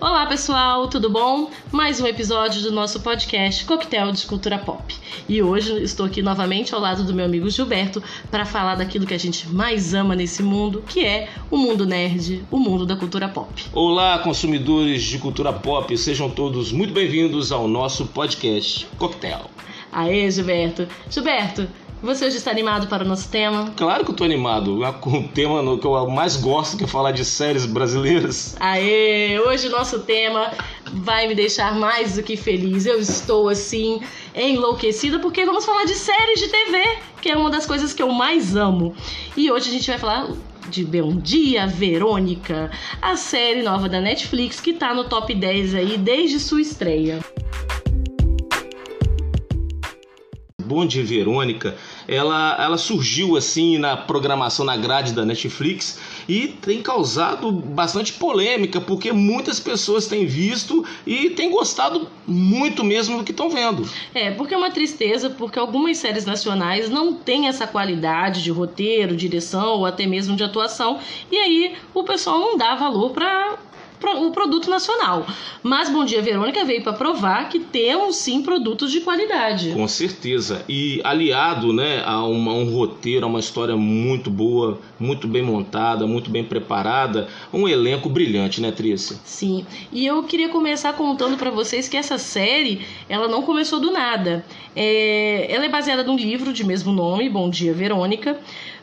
Olá pessoal, tudo bom? Mais um episódio do nosso podcast Coquetel de Cultura Pop. E hoje estou aqui novamente ao lado do meu amigo Gilberto para falar daquilo que a gente mais ama nesse mundo, que é o mundo nerd, o mundo da cultura pop. Olá, consumidores de cultura pop, sejam todos muito bem-vindos ao nosso podcast Coquetel. Aê, Gilberto. Gilberto, você hoje está animado para o nosso tema? Claro que eu tô animado. O tema que eu mais gosto que é falar de séries brasileiras. Aê, hoje o nosso tema vai me deixar mais do que feliz. Eu estou assim enlouquecida porque vamos falar de séries de TV, que é uma das coisas que eu mais amo. E hoje a gente vai falar de Bom Dia Verônica, a série nova da Netflix que tá no top 10 aí desde sua estreia. Bom Dia Verônica, ela, ela surgiu assim na programação na grade da Netflix e tem causado bastante polêmica porque muitas pessoas têm visto e têm gostado muito mesmo do que estão vendo. É, porque é uma tristeza, porque algumas séries nacionais não têm essa qualidade de roteiro, direção ou até mesmo de atuação, e aí o pessoal não dá valor para o produto nacional. Mas Bom Dia Verônica veio para provar que temos sim produtos de qualidade. Com certeza. E aliado né, a, uma, um roteiro, a uma história muito boa, muito bem montada, muito bem preparada, um elenco brilhante, né, Trícia? Sim. E eu queria começar contando para vocês que essa série, ela não começou do nada. É, ela é baseada num livro de mesmo nome, Bom Dia Verônica,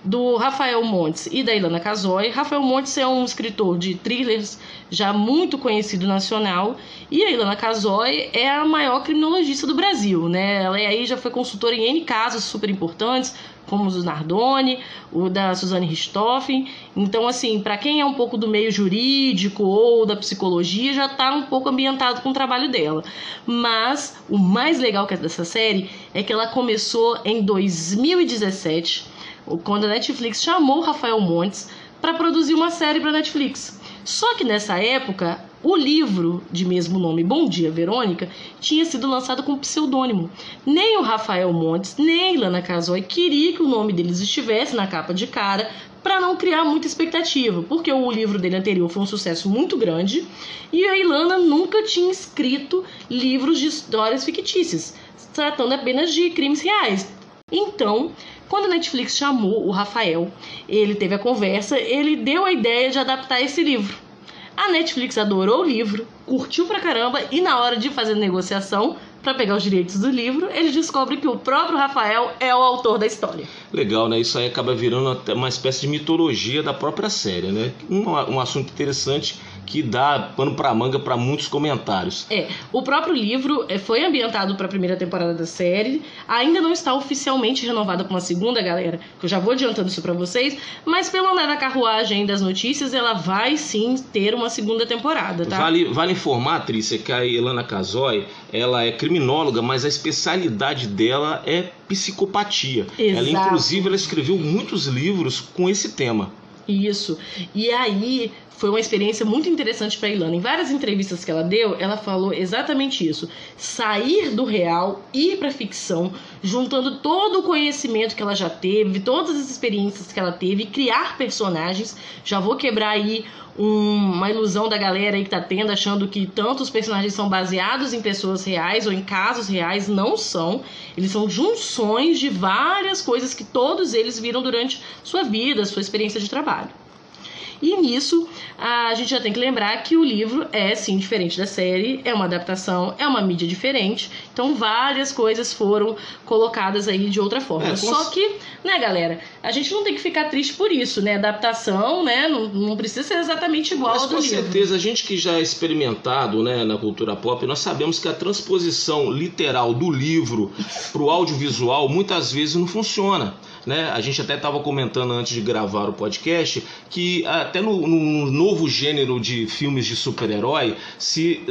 do Rafael Montes e da Ilana Casoy. Rafael Montes é um escritor de thrillers já muito conhecido nacional e a Ilana Casoy é a maior criminologista do Brasil, né? Ela aí já foi consultora em N casos super importantes, como o Nardoni, o da Suzane Richthofen. Então, assim, para quem é um pouco do meio jurídico ou da psicologia, já está um pouco ambientado com o trabalho dela. Mas o mais legal é dessa série é que ela começou em 2017, quando a Netflix chamou Rafael Montes para produzir uma série para Netflix. Só que nessa época, o livro de mesmo nome, Bom Dia Verônica, tinha sido lançado com pseudônimo. Nem o Rafael Montes, nem a Ilana Casoy queria que o nome deles estivesse na capa de cara para não criar muita expectativa, porque o livro dele anterior foi um sucesso muito grande e a Ilana nunca tinha escrito livros de histórias fictícias, tratando apenas de crimes reais. Então, quando a Netflix chamou o Rafael, ele teve a conversa, ele deu a ideia de adaptar esse livro. A Netflix adorou o livro, curtiu pra caramba e na hora de fazer negociação para pegar os direitos do livro, eles descobrem que o próprio Rafael é o autor da história. Legal, né? Isso aí acaba virando até uma espécie de mitologia da própria série, né? Um, um assunto interessante que dá pano para manga para muitos comentários. É, o próprio livro é, foi ambientado para a primeira temporada da série, ainda não está oficialmente renovado com uma segunda, galera, que eu já vou adiantando isso para vocês, mas pelo andar da carruagem das notícias, ela vai sim ter uma segunda temporada, tá? Vale, vale informar, Trícia, que a Elana Casoy, ela é criminóloga, mas a especialidade dela é psicopatia. Exato. Ela inclusive ela escreveu muitos livros com esse tema. Isso. E aí foi uma experiência muito interessante para Ilana. Em várias entrevistas que ela deu, ela falou exatamente isso: sair do real, ir para ficção, juntando todo o conhecimento que ela já teve, todas as experiências que ela teve, criar personagens. Já vou quebrar aí um, uma ilusão da galera aí que tá tendo, achando que tantos personagens são baseados em pessoas reais ou em casos reais. Não são. Eles são junções de várias coisas que todos eles viram durante sua vida, sua experiência de trabalho. E nisso, a gente já tem que lembrar que o livro é sim diferente da série, é uma adaptação, é uma mídia diferente. Então, várias coisas foram colocadas aí de outra forma. É, Só que, né, galera, a gente não tem que ficar triste por isso, né? Adaptação, né, não, não precisa ser exatamente igual Mas ao do com livro. certeza, a gente que já é experimentado né, na cultura pop, nós sabemos que a transposição literal do livro para o audiovisual muitas vezes não funciona. Né? A gente até estava comentando antes de gravar o podcast que até no, no novo gênero de filmes de super-herói, se,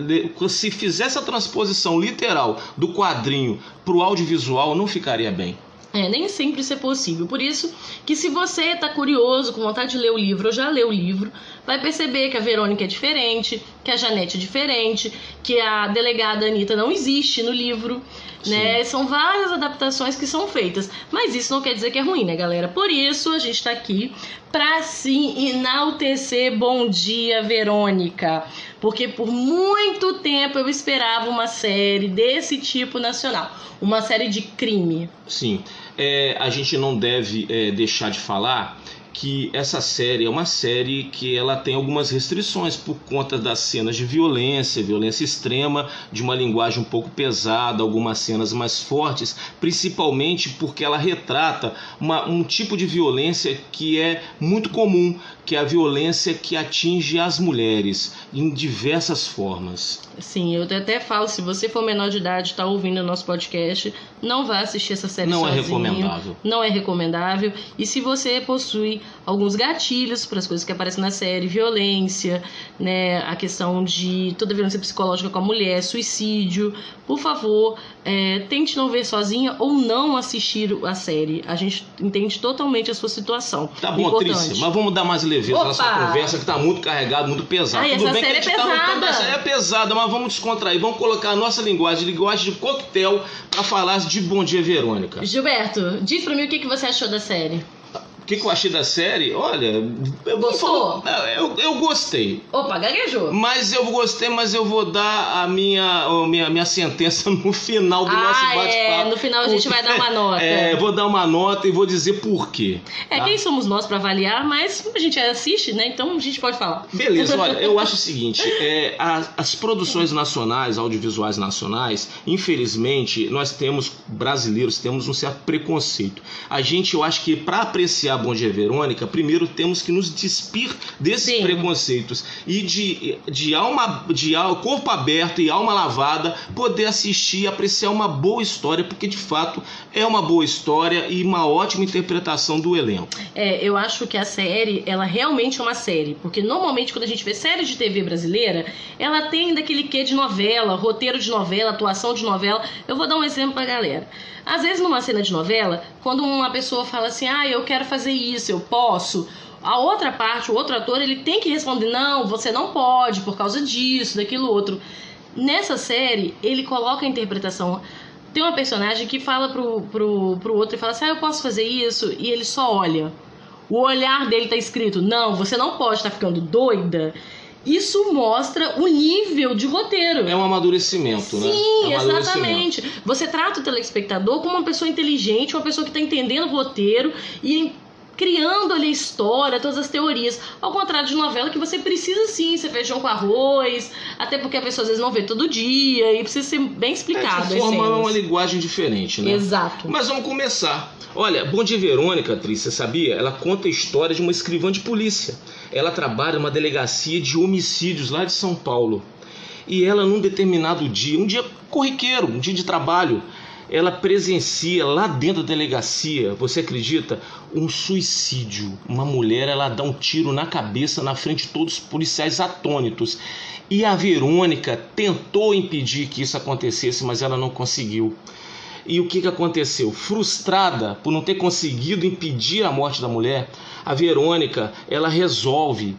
se fizesse a transposição literal do quadrinho para o audiovisual, não ficaria bem. É, nem sempre isso é possível. Por isso que se você está curioso, com vontade de ler o livro, ou já leu o livro, vai perceber que a Verônica é diferente, que a Janete é diferente, que a delegada Anitta não existe no livro. né? São várias adaptações que são feitas, mas isso não quer dizer que é ruim, né, galera? Por isso a gente tá aqui pra sim enaltecer Bom Dia Verônica, porque por muito tempo eu esperava uma série desse tipo nacional, uma série de crime. Sim, é, a gente não deve é, deixar de falar que essa série é uma série que ela tem algumas restrições por conta das cenas de violência, violência extrema, de uma linguagem um pouco pesada, algumas cenas mais fortes, principalmente porque ela retrata uma, um tipo de violência que é muito comum, que é a violência que atinge as mulheres em diversas formas. Sim, eu até falo, se você for menor de idade e está ouvindo o nosso podcast, não vá assistir essa série Não é sozinho. recomendável. Não é recomendável. E se você possui alguns gatilhos para as coisas que aparecem na série, violência, né, a questão de toda a violência psicológica com a mulher, suicídio, por favor, é, tente não ver sozinha ou não assistir a série. A gente entende totalmente a sua situação. Tá bom, Importante. Trícia, mas vamos dar mais leveza Opa! nessa conversa que tá muito carregado, muito pesado. Ai, Tudo essa bem série que a é gente tá lutando, pesada. essa série é pesada, mas vamos descontrair, vamos colocar a nossa linguagem, linguagem de coquetel, para falar de Bom Dia Verônica. Gilberto, diz pra mim o que, que você achou da série. O que, que eu achei da série? Olha, eu vou falar- eu, eu gostei. Opa, gaguejou. Mas eu gostei, mas eu vou dar a minha, a minha, minha sentença no final do nosso Ah, bate-papo. é. No final a gente vai dar uma nota. É, eu vou dar uma nota e vou dizer por quê. É, tá? quem somos nós pra avaliar, mas a gente assiste, né? Então a gente pode falar. Beleza, olha, eu acho o seguinte: é, a- as produções nacionais, audiovisuais nacionais, infelizmente, nós temos, brasileiros, temos um certo preconceito. A gente, eu acho que para apreciar Bom Dia Verônica, primeiro temos que nos despir desses Sim. preconceitos e de, de alma, de corpo aberto e alma lavada, poder assistir e apreciar uma boa história, porque de fato é uma boa história e uma ótima interpretação do elenco. É, eu acho que a série, ela realmente é uma série. Porque normalmente quando a gente vê série de TV brasileira, ela tem daquele quê de novela, roteiro de novela, atuação de novela. Eu vou dar um exemplo pra galera. Às vezes numa cena de novela, quando uma pessoa fala assim, ah, eu quero fazer isso, eu posso. A outra parte, o outro ator, ele tem que responder, não, você não pode, por causa disso, daquilo outro. Nessa série, ele coloca a interpretação. Tem uma personagem que fala pro, pro, pro outro e fala assim: Ah, eu posso fazer isso? E ele só olha. O olhar dele tá escrito: Não, você não pode estar ficando doida. Isso mostra o nível de roteiro. É um amadurecimento, né? Sim, É um exatamente. Você trata o telespectador como uma pessoa inteligente, uma pessoa que está entendendo o roteiro e criando ali a história, todas as teorias. Ao contrário de novela, que você precisa sim ser feijão com arroz, até porque a pessoa às vezes não vê todo dia e precisa ser bem explicado. É, as forma cenas. uma linguagem diferente, né? Exato. Mas vamos começar. Olha, Bom Dia Verônica, atriz, você sabia? Ela conta a história de uma escrivã de polícia. Ela trabalha numa delegacia de homicídios lá de São Paulo. E ela, num determinado dia, um dia corriqueiro, um dia de trabalho, ela presencia lá dentro da delegacia, você acredita? Um suicídio. Uma mulher, ela dá um tiro na cabeça na frente de todos os policiais atônitos. E a Verônica tentou impedir que isso acontecesse, mas ela não conseguiu. E o que, que aconteceu? Frustrada por não ter conseguido impedir a morte da mulher, a Verônica ela resolve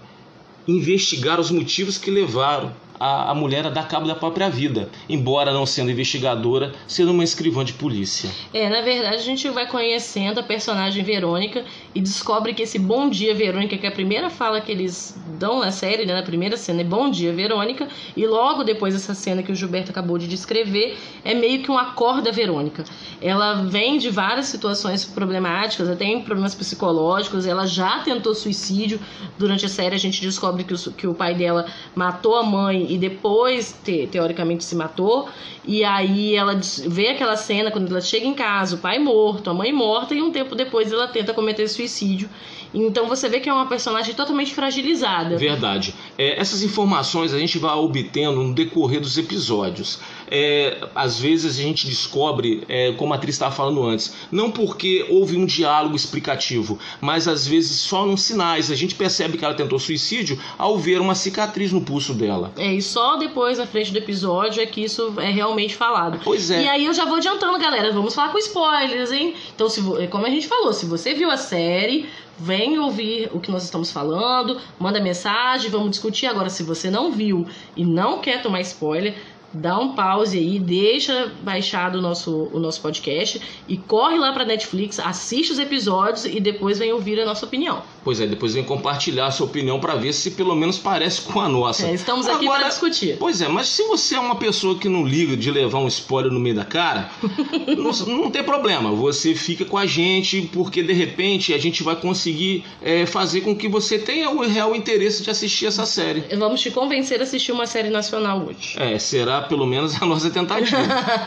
investigar os motivos que levaram a, a mulher a dar cabo da própria vida, embora não sendo investigadora, sendo uma escrivã de polícia. É, na verdade a gente vai conhecendo a personagem Verônica e descobre que esse Bom Dia Verônica, que é a primeira fala que eles dão na série, né, na primeira cena, é Bom Dia Verônica, e logo depois essa cena que o Gilberto acabou de descrever, é meio que um acorda Verônica. Ela vem de várias situações problemáticas, até em problemas psicológicos, ela já tentou suicídio. Durante a série a gente descobre que o, que o pai dela matou a mãe e depois, te- teoricamente, se matou. E aí ela vê aquela cena quando ela chega em casa, o pai morto, a mãe morta, e um tempo depois ela tenta cometer suicídio. Então você vê que é uma personagem totalmente fragilizada. Verdade. É, essas informações a gente vai obtendo no decorrer dos episódios. É, às vezes a gente descobre, é, como a atriz estava falando antes, não porque houve um diálogo explicativo, mas às vezes só nos sinais. A gente percebe que ela tentou suicídio ao ver uma cicatriz no pulso dela. É, e só depois, na frente do episódio, é que isso é realmente falado. Pois é. E aí eu já vou adiantando, galera. Vamos falar com spoilers, hein? Então, se, vo- como a gente falou, se você viu a série, vem ouvir o que nós estamos falando, manda mensagem, vamos discutir. Agora, se você não viu e não quer tomar spoiler, dá um pause aí, deixa baixado o nosso, o nosso podcast e corre lá para Netflix, assiste os episódios e depois vem ouvir a nossa opinião. Pois é, depois vem compartilhar a sua opinião para ver se pelo menos parece com a nossa. É, estamos aqui para discutir. Pois é, mas se você é uma pessoa que não liga de levar um spoiler no meio da cara, não, não, tem problema. Você fica com a gente porque de repente a gente vai conseguir é, fazer com que você tenha o real interesse de assistir essa série. Vamos te convencer a assistir uma série nacional hoje. É, será pelo menos a nossa tentativa.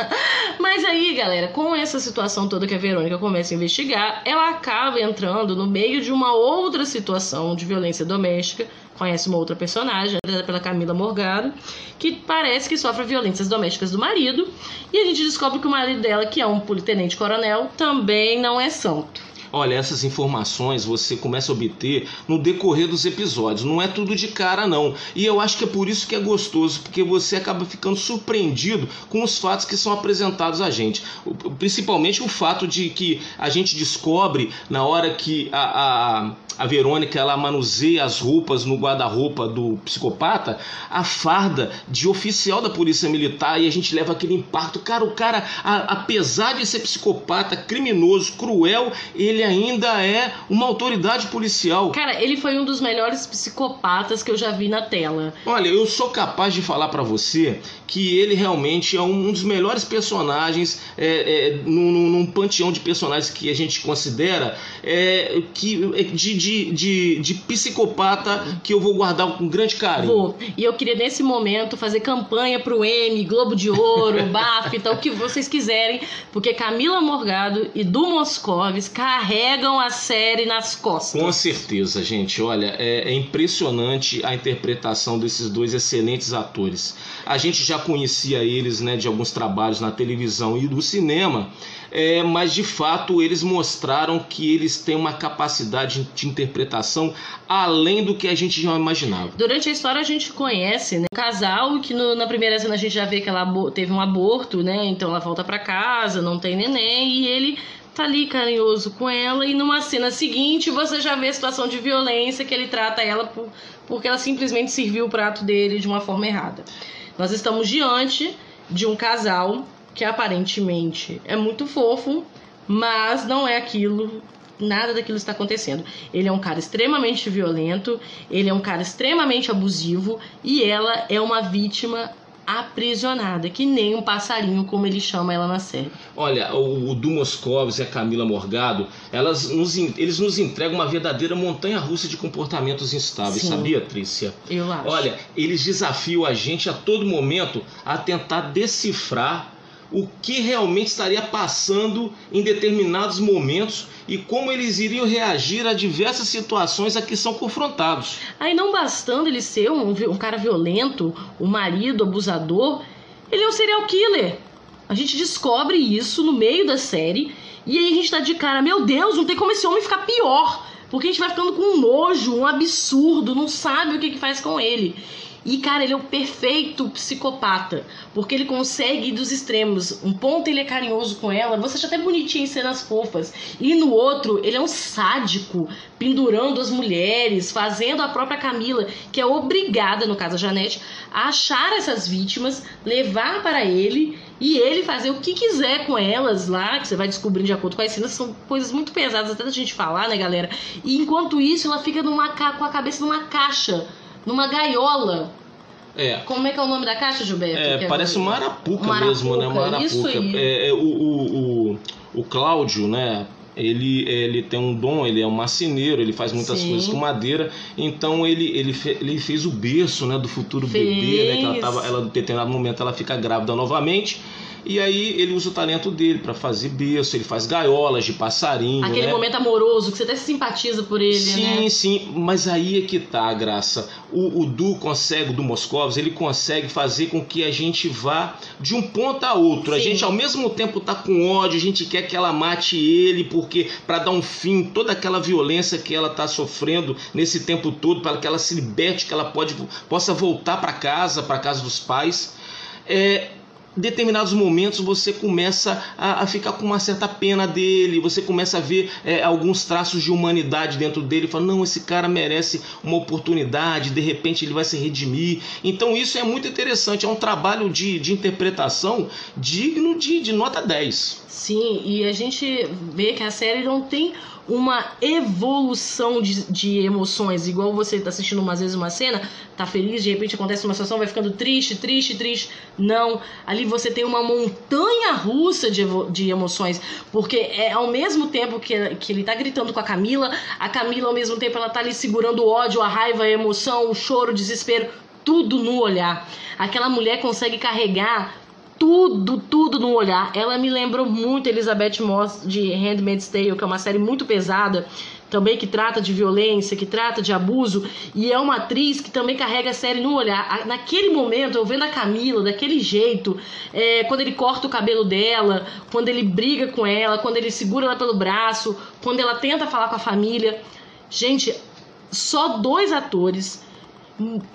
Mas aí, galera, com essa situação toda que a Verônica começa a investigar, ela acaba entrando no meio de uma outra situação de violência doméstica. Conhece uma outra personagem, pela Camila Morgado, que parece que sofre violências domésticas do marido. E a gente descobre que o marido dela, que é um tenente coronel, também não é santo. Olha, essas informações você começa a obter no decorrer dos episódios. Não é tudo de cara, não. E eu acho que é por isso que é gostoso, porque você acaba ficando surpreendido com os fatos que são apresentados a gente. Principalmente o fato de que a gente descobre na hora que a, a a Verônica ela manuseia as roupas no guarda-roupa do psicopata, a farda de oficial da polícia militar e a gente leva aquele impacto. Cara, o cara, a, apesar de ser psicopata, criminoso, cruel, ele ainda é uma autoridade policial. Cara, ele foi um dos melhores psicopatas que eu já vi na tela. Olha, eu sou capaz de falar para você que ele realmente é um dos melhores personagens é, é, num, num, panteão de personagens que a gente considera é, que, é, de, de de, de, de psicopata que eu vou guardar com grande carinho. Vou. E eu queria, nesse momento, fazer campanha pro M, Globo de Ouro, BAFTA, o que vocês quiserem, porque Camila Morgado e Du Moscovis carregam a série nas costas. Com certeza, gente. Olha, é, é impressionante a interpretação desses dois excelentes atores. A gente já conhecia eles né, de alguns trabalhos na televisão e do cinema, é, mas de fato eles mostraram que eles têm uma capacidade de interpretação além do que a gente já imaginava. Durante a história a gente conhece né, um casal que no, na primeira cena a gente já vê que ela teve um aborto, né? Então ela volta para casa, não tem neném e ele tá ali carinhoso com ela e numa cena seguinte você já vê a situação de violência que ele trata ela por, porque ela simplesmente serviu o prato dele de uma forma errada. Nós estamos diante de um casal que aparentemente é muito fofo, mas não é aquilo nada daquilo está acontecendo. Ele é um cara extremamente violento, ele é um cara extremamente abusivo e ela é uma vítima aprisionada, que nem um passarinho, como ele chama ela na série. Olha, o, o Du Moscovis e a Camila Morgado, elas nos, eles nos entregam uma verdadeira montanha-russa de comportamentos instáveis, Sim, sabia, Trícia? Eu acho. Olha, eles desafiam a gente a todo momento a tentar decifrar o que realmente estaria passando em determinados momentos e como eles iriam reagir a diversas situações a que são confrontados. Aí não bastando ele ser um, um cara violento, um marido abusador, ele é um serial killer. A gente descobre isso no meio da série e aí a gente tá de cara, meu Deus, não tem como esse homem ficar pior. Porque a gente vai ficando com um nojo, um absurdo, não sabe o que, que faz com ele. E, cara, ele é o perfeito psicopata, porque ele consegue ir dos extremos. Um ponto ele é carinhoso com ela, você acha até bonitinho em cenas fofas. E no outro, ele é um sádico, pendurando as mulheres, fazendo a própria Camila, que é obrigada, no caso a Janete, a achar essas vítimas, levar para ele e ele fazer o que quiser com elas lá, que você vai descobrindo de acordo com as cenas, são coisas muito pesadas até da gente falar, né, galera? E enquanto isso, ela fica numa com a cabeça numa caixa numa gaiola. É. Como é que é o nome da caixa, Gilberto? É, parece uma arapuca, uma mesmo, né? Uma arapuca. Isso aí. É, é, o, o, o, o Cláudio, né? Ele, ele tem um dom, ele é um marceneiro, ele faz muitas Sim. coisas com madeira. Então ele, ele, fe, ele fez o berço né, do futuro fez. bebê, né? Que ela tava, ela, em determinado momento ela fica grávida novamente. E aí ele usa o talento dele para fazer berço, ele faz gaiolas de passarinho. Aquele né? momento amoroso que você até simpatiza por ele, sim, né? Sim, mas aí é que tá a graça. O, o Du consegue, o Du Moscovos, ele consegue fazer com que a gente vá de um ponto a outro. Sim. A gente ao mesmo tempo tá com ódio, a gente quer que ela mate ele, porque para dar um fim toda aquela violência que ela tá sofrendo nesse tempo todo, para que ela se liberte, que ela pode, possa voltar para casa, para casa dos pais. É, determinados momentos você começa a, a, ficar com uma certa pena dele, você começa a ver é, alguns traços de humanidade dentro dele, fala, não, esse cara merece uma oportunidade, de repente ele vai se redimir. Então isso é muito interessante, é um trabalho de, de interpretação digno de, de nota 10. Sim, e a gente vê que a série não tem uma evolução de, de emoções, igual você tá assistindo umas vezes uma cena, tá feliz, de repente acontece uma situação, vai ficando triste, triste, triste. Não, ali você tem uma montanha russa de, de emoções, porque é ao mesmo tempo que, que ele tá gritando com a Camila, a Camila ao mesmo tempo ela tá ali segurando o ódio, a raiva, a emoção, o choro, o desespero, tudo no olhar. Aquela mulher consegue carregar tudo, tudo no olhar. Ela me lembrou muito Elizabeth Moss de Handmaid's Tale, que é uma série muito pesada, também que trata de violência, que trata de abuso, e é uma atriz que também carrega a série no olhar. Naquele momento, eu vendo a Camila daquele jeito, é, quando ele corta o cabelo dela, quando ele briga com ela, quando ele segura ela pelo braço, quando ela tenta falar com a família. Gente, só dois atores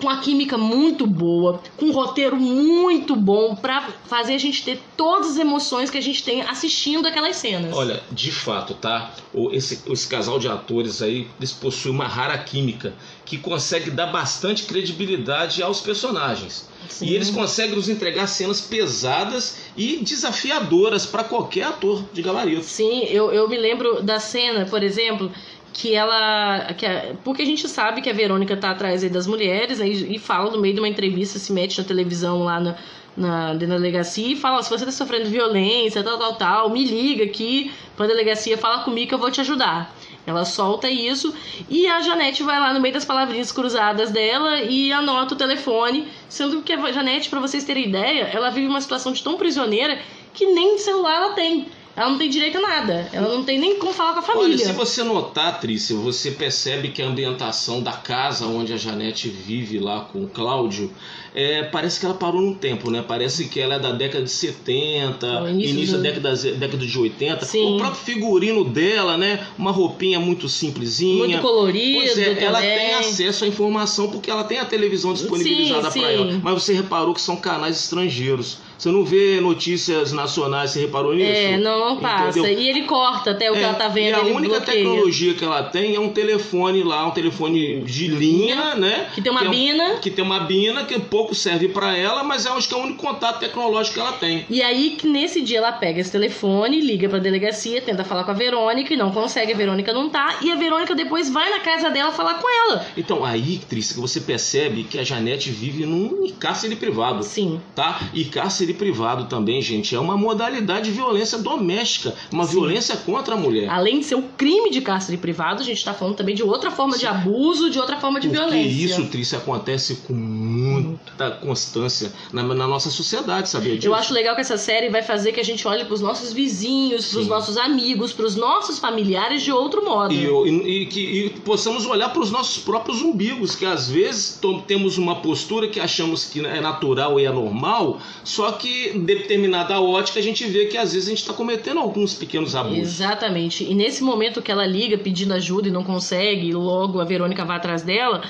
com a química muito boa, com um roteiro muito bom para fazer a gente ter todas as emoções que a gente tem assistindo aquelas cenas. Olha, de fato, tá? Esse, esse casal de atores aí, eles possuem uma rara química que consegue dar bastante credibilidade aos personagens. Sim. E eles conseguem nos entregar cenas pesadas e desafiadoras para qualquer ator de gabarito. Sim, eu, eu me lembro da cena, por exemplo, que ela. Que a, porque a gente sabe que a Verônica tá atrás das mulheres aí, e fala no meio de uma entrevista, se mete na televisão lá na, na, na delegacia e fala: se você tá sofrendo violência, tal, tal, tal, me liga aqui pra delegacia, fala comigo que eu vou te ajudar. Ela solta isso e a Janete vai lá no meio das palavrinhas cruzadas dela e anota o telefone, sendo que a Janete, para vocês terem ideia, ela vive uma situação de tão prisioneira que nem celular ela tem. Ela não tem direito a nada. Ela não tem nem como falar com a família. Olha, se você notar, Trícia, você percebe que a ambientação da casa onde a Janete vive lá com o Cláudio, é, parece que ela parou no tempo, né? Parece que ela é da década de 70, início, início do... da década, década de 80. Sim. O próprio figurino dela, né? Uma roupinha muito simplesinha. Muito colorido. Pois é, ela tem acesso à informação porque ela tem a televisão disponibilizada para ela. Mas você reparou que são canais estrangeiros. Você não vê notícias nacionais, você reparou nisso? É, não, não passa. Entendeu? E ele corta até o é, que ela tá vendo. E a única bloqueia. tecnologia que ela tem é um telefone lá, um telefone de linha, né? Que tem uma que bina. É um, que tem uma bina, que pouco serve para ela, mas é acho que é o único contato tecnológico que ela tem. E aí que nesse dia ela pega esse telefone, liga pra delegacia, tenta falar com a Verônica e não consegue, a Verônica não tá. E a Verônica depois vai na casa dela falar com ela. Então aí, Trícia, que você percebe que a Janete vive num cárcere privado. Sim. Tá? E cárcere privado também gente, é uma modalidade de violência doméstica, uma Sim. violência contra a mulher. Além de ser um crime de cárcere privado, a gente está falando também de outra forma Sim. de abuso, de outra forma de Porque violência. isso, Trícia, acontece com muita constância na, na, nossa sociedade, sabia disso? Eu acho legal que essa série vai fazer que a gente olhe para os nossos vizinhos, para os nossos amigos, para os nossos familiares de outro modo. E, e, e que e possamos olhar para os nossos próprios umbigos, que às vezes temos uma postura que achamos que é natural e é normal, só que determinado determinada ótica, a gente vê que às vezes a gente está cometendo alguns pequenos abusos. Exatamente. E nesse momento que ela liga pedindo ajuda e não consegue, e logo a Verônica vai atrás dela,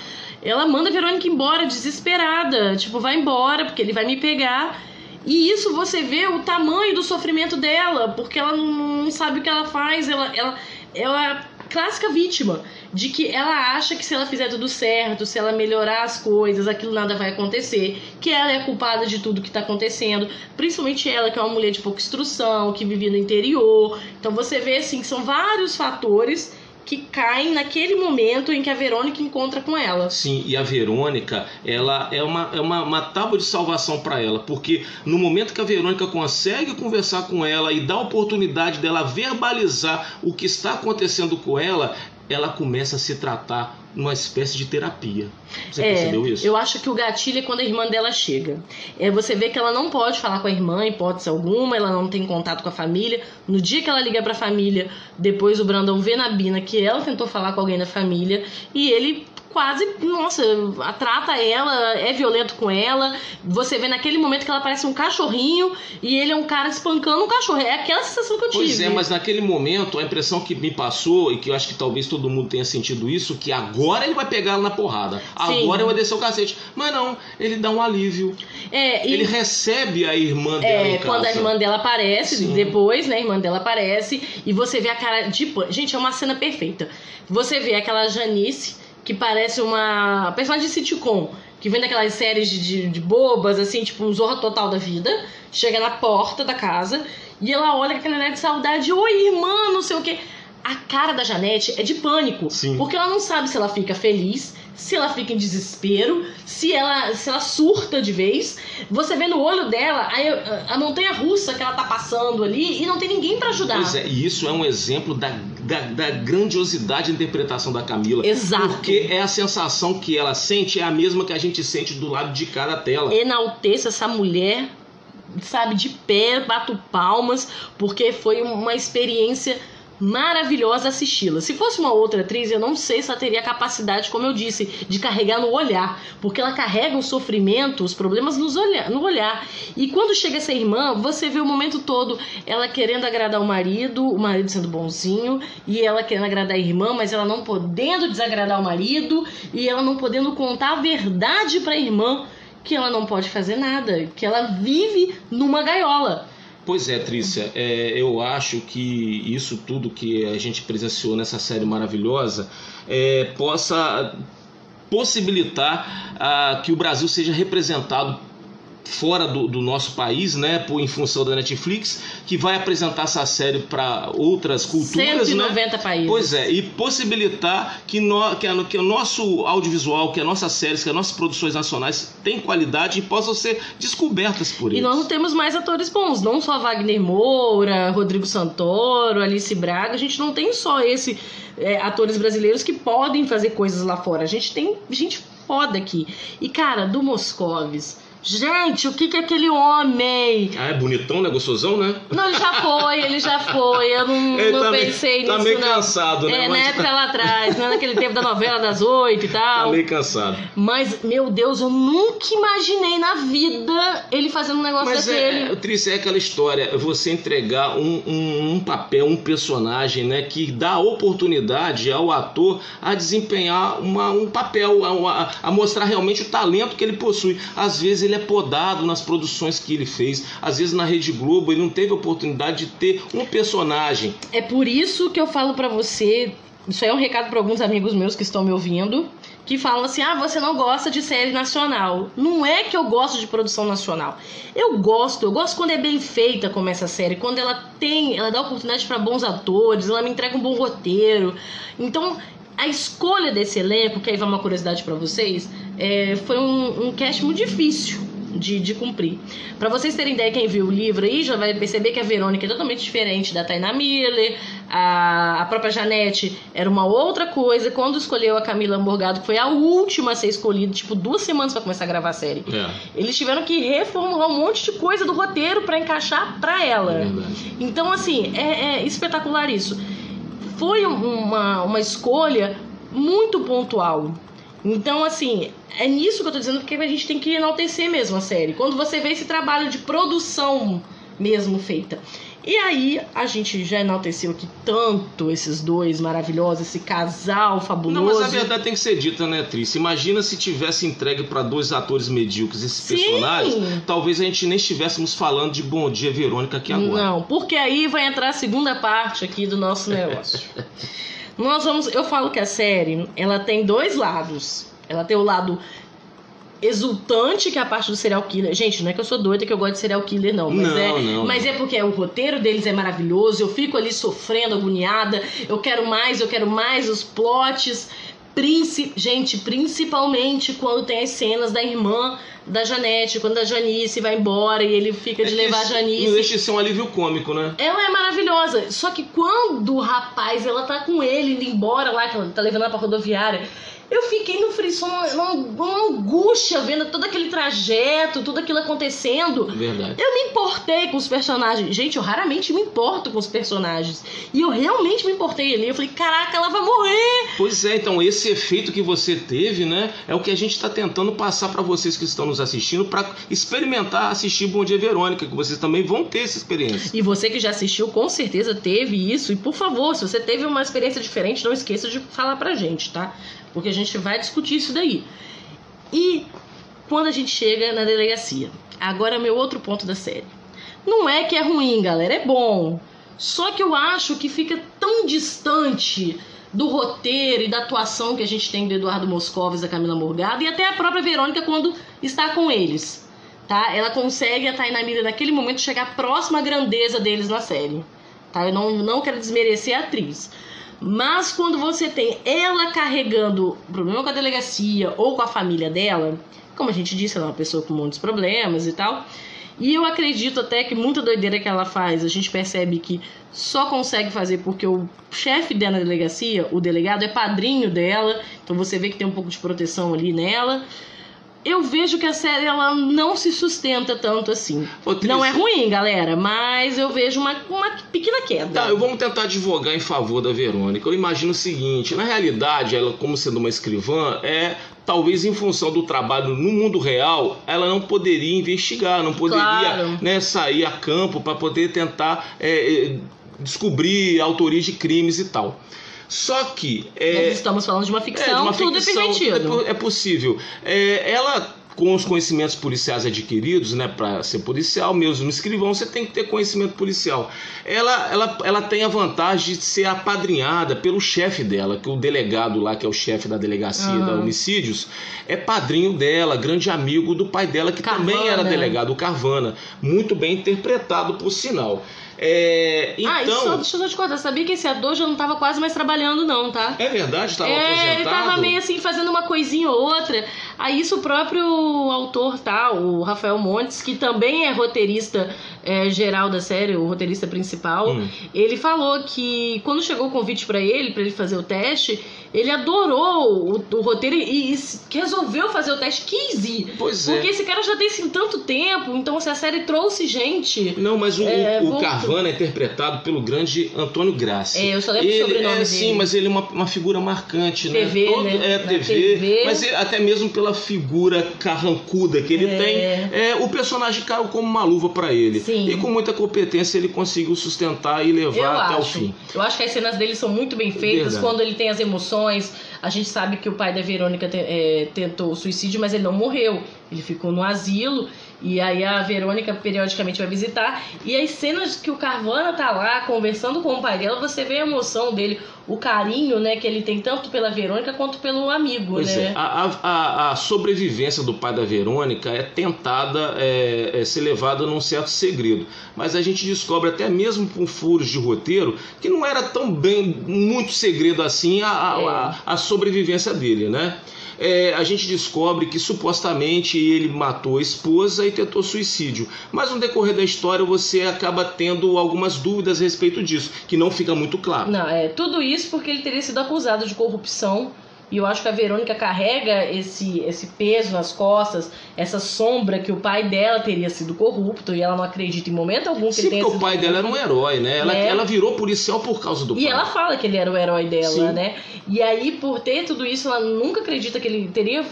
ela manda a Verônica embora desesperada. Tipo, vai embora porque ele vai me pegar. E isso você vê o tamanho do sofrimento dela, porque ela não sabe o que ela faz, ela, ela, ela clássica vítima de que ela acha que se ela fizer tudo certo, se ela melhorar as coisas, aquilo nada vai acontecer, que ela é culpada de tudo que está acontecendo, principalmente ela que é uma mulher de pouca instrução, que vive no interior. Então você vê assim que são vários fatores que caem naquele momento em que a Verônica encontra com ela. Sim, e a Verônica, ela é uma, é uma, uma tábua de salvação para ela, porque no momento que a Verônica consegue conversar com ela e dá a oportunidade dela verbalizar o que está acontecendo com ela, ela começa a se tratar numa espécie de terapia. Você é, percebeu isso? Eu acho que o gatilho é quando a irmã dela chega. É, você vê que ela não pode falar com a irmã, hipótese alguma, ela não tem contato com a família. No dia que ela liga pra família, depois o Brandão vê na Bina que ela tentou falar com alguém da família e ele quase, nossa, trata ela, é violento com ela. Você vê naquele momento que ela parece um cachorrinho e ele é um cara espancando um cachorro. É aquela sensação que eu tive. Pois é, mas naquele momento, a impressão que me passou, e que eu acho que talvez todo mundo tenha sentido isso, que agora ele vai pegar ela na porrada. Agora Sim. ele vai descer o cacete. Mas não, ele dá um alívio. É, e Ele recebe a irmã dela é, quando a irmã dela aparece, Sim. depois, né, a irmã dela aparece e você vê a cara de Gente, é uma cena perfeita. Você vê aquela Janice que parece uma personagem de sitcom, que vem daquelas séries de, de, de bobas, assim, tipo um zorra total da vida, chega na porta da casa e ela olha com aquela olhar de saudade, oi irmã, não sei o quê. A cara da Janete é de pânico, Sim. porque ela não sabe se ela fica feliz, se ela fica em desespero, se ela, se ela surta de vez. Você vê no olho dela a, a montanha russa que ela tá passando ali e não tem ninguém pra ajudar. Pois é, e isso é um exemplo da, da, da grandiosidade da interpretação da Camila. Exato. Porque é a sensação que ela sente, é a mesma que a gente sente do lado de cá da tela. Enalteça essa mulher, sabe, de pé, bato palmas, porque foi uma experiência maravilhosa assisti-la. Se fosse uma outra atriz, eu não sei se ela teria a capacidade, como eu disse, de carregar no olhar, porque ela carrega o sofrimento, os problemas nos olha- no olhar. E quando chega essa irmã, você vê o momento todo ela querendo agradar o marido, o marido sendo bonzinho, e ela querendo agradar a irmã, mas ela não podendo desagradar o marido, e ela não podendo contar a verdade pra irmã que ela não pode fazer nada, que ela vive numa gaiola. Pois é, Trícia, é, eu acho que isso tudo que a gente presenciou nessa série maravilhosa é, possa possibilitar ah, que o Brasil seja representado fora do, do nosso país, né, por, em função da Netflix, que vai apresentar essa série para outras culturas, né? 190 países. Pois é, e possibilitar que, no, que, a- que o nosso audiovisual, que as nossas séries, que as nossas produções nacionais tenham qualidade e possam ser descobertas por E eles. nós não temos mais atores bons, não só Wagner Moura, Rodrigo Santoro, Alice Braga, a gente não tem só esse é, atores brasileiros que podem fazer coisas lá fora. A gente tem gente foda aqui. E cara, do Moscovis, gente, o que que é aquele homem? Ah, é bonitão, né? Gostosão, né? Não, ele já foi, ele já foi. Eu não, Ele não tá meio- pensei tá nisso meio não. cansado, né? É, na Mas- época lá atrás, não é naquele tempo da novela das oito e Tá tal. meio cansado. Mas, meu Deus, eu nunca imaginei na vida ele fazendo um negócio Mas daquele. é, Trícia, é aquela história, você entregar um, um- um papel, um personagem, né, que dá oportunidade ao ator a desempenhar uma- um papel, a, a- a mostrar realmente o talento que ele possui. Às vezes ele é podado nas produções que ele fez, às vezes na Rede Globo ele não teve oportunidade de ter um personagem. É por isso que eu falo pra você. Isso aí é um recado pra alguns amigos meus que estão me ouvindo. Que falam assim: ah, você não gosta de série nacional. Não é que eu gosto de produção nacional. Eu gosto, eu gosto quando é bem feita como essa série. Quando ela tem, ela dá oportunidade pra bons atores, ela me entrega um bom roteiro. Então, a escolha desse elenco, que aí vai uma curiosidade pra vocês, é, foi um, um cast muito difícil de, de cumprir. Pra vocês terem ideia, quem viu o livro aí já vai perceber que a Verônica é totalmente diferente da Tainá Miller, a, a própria Janete era uma outra coisa. Quando escolheu a Camila Morgado, que foi a última a ser escolhida, tipo, duas semanas pra começar a gravar a série. É, Eles tiveram que reformular um monte de coisa do roteiro pra encaixar pra ela. é. Então, assim, é, é espetacular isso. Foi um- uma, uma escolha muito pontual. Então, assim, é nisso que eu tô dizendo que a gente tem que enaltecer mesmo a série. Quando você vê esse trabalho de produção mesmo feita. E aí, a gente já enalteceu aqui tanto esses dois maravilhosos, esse casal fabuloso. Não, mas a verdade tem que ser dita, né, Trícia? Imagina se tivesse entregue para dois atores medíocres esses Sim. personagens, talvez a gente nem estivéssemos falando de Bom Dia Verônica aqui agora. Não, porque aí vai entrar a segunda parte aqui do nosso negócio. Nós vamos, eu falo que a série, ela tem dois lados. Ela tem o lado exultante, que é a parte do serial killer. Gente, não é que eu sou doida que eu gosto de serial killer não, mas Não, é, não, mas é porque o roteiro deles é maravilhoso, eu fico ali sofrendo, agoniada, eu quero mais, eu quero mais os plots. Princi gente, principalmente quando tem as cenas da irmã da Janete, quando a Janice vai embora e ele fica de É levar a isso Janice. Não deixa de ser um alívio cômico, né? Ela é maravilhosa. Só que quando o rapaz, ela tá com ele indo embora lá, que ela tá levando ela pra rodoviária, Eu fiquei no frisson, numa, numa angústia, vendo todo aquele trajeto, tudo aquilo acontecendo. Verdade. Eu me importei com os personagens. Gente, eu raramente me importo com os personagens. E eu realmente me importei ali. Eu falei, caraca, ela vai morrer. Pois é, então esse efeito que você teve, né, é o que a gente está tentando passar para vocês que estão nos assistindo para experimentar assistir Bom Dia Verônica, que vocês também vão ter essa experiência. E você que já assistiu, com certeza teve isso. E por favor, se você teve uma experiência diferente, não esqueça de falar pra gente, tá? Porque a gente vai discutir isso daí. E quando a gente chega na delegacia, agora é meu outro ponto da série. Não é que é ruim, galera, é bom. Só que eu acho que fica tão distante do roteiro e da atuação que a gente tem do Eduardo Moscovis, da Camila Morgado e até a própria Verônica quando está com eles. Tá? Ela consegue, a Tainá Mira, naquele momento, chegar próxima à grandeza deles na série. Tá? Eu não, não quero desmerecer a atriz. Mas quando você tem ela carregando problema com a delegacia ou com a família dela, como a gente disse, ela é uma pessoa com muitos problemas e tal. E eu acredito até que muita doideira que ela faz, a gente percebe que só consegue fazer porque o chefe dela na delegacia, o delegado, é padrinho dela, então você vê que tem um pouco de proteção ali nela eu vejo que a série ela não se sustenta tanto assim. não é ruim, galera, mas eu vejo uma, uma pequena queda. Tá, eu vamos tentar advogar em favor da Verônica. Eu imagino o seguinte: na realidade, ela, como sendo uma escrivã, é talvez em função do trabalho no mundo real, ela não poderia investigar, não poderia claro. né, sair a campo para poder tentar é, descobrir autorias de crimes e tal. Só que. É, Nós estamos falando de uma ficção, é, de uma tudo é ficção, é permitido. É, é possível. É, ela com os conhecimentos policiais adquiridos, né, para ser policial, mesmo escrivão, você tem que ter conhecimento policial. Ela, ela, ela tem a vantagem de ser apadrinhada pelo chefe dela, que o delegado lá, que é o chefe da delegacia uhum. da homicídios, é padrinho dela, grande amigo do pai dela, que Carvana. também era delegado, o Carvana. Muito bem interpretado, por sinal. É, então... Ah, isso, então- deixa eu te contar. Sabia que esse ator já não estava quase mais trabalhando, não, tá? É verdade? Estava é, aposentado? Ele estava meio assim, fazendo uma coisinha ou outra. Aí isso o próprio autor, tá? O Rafael Montes, que também é roteirista é, geral da série, o roteirista principal, hum. ele falou que quando chegou o convite para ele, para ele fazer o teste, ele adorou o, o roteiro e, e, resolveu fazer o teste, quis ir. Pois é. Porque esse cara já tem assim tanto tempo, então se a série trouxe gente. Não, mas o, é, o, o Carvana é interpretado pelo grande Antônio Graça. É, eu só lembro ele, o sobrenome é, dele. Sim, mas ele é uma, uma figura marcante, TV, né? Todo, né? É, TV, TV, mas até mesmo pela figura carrancuda que ele é. tem. É, o personagem caiu como uma luva para ele. Sim. E com muita competência ele conseguiu sustentar e levar eu até acho. o fim. Eu acho que as cenas dele são muito bem feitas, Verdade. quando ele tem as emoções. A gente sabe que o pai da Verônica é, tentou suicídio, mas ele não morreu. Ele ficou no asilo. E aí a Verônica periodicamente vai visitar. E as cenas que o Carvana tá lá conversando com o pai dela, você vê a emoção dele, o carinho né, que ele tem tanto pela Verônica quanto pelo amigo. Pois né? é. A, a, a, sobrevivência do pai da Verônica é tentada é, é ser levada num certo segredo. Mas a gente descobre até mesmo com furos de roteiro que não era tão bem, muito segredo assim a, a, é. a, a sobrevivência dele, né? É, a gente descobre que supostamente ele matou a esposa e tentou suicídio. Mas no decorrer da história você acaba tendo algumas dúvidas a respeito disso, que não fica muito claro. Não, é tudo isso porque ele teria sido acusado de corrupção e eu acho que a Verônica carrega esse, esse peso nas costas, essa sombra que o pai dela teria sido corrupto e ela não acredita em momento algum que Sim, ele tenha porque o pai dela era um herói, né? Ela, é. ela virou policial por causa do e pai. E ela fala que ele era o herói dela, Sim. né? E aí, por ter tudo isso, ela nunca acredita que ele teria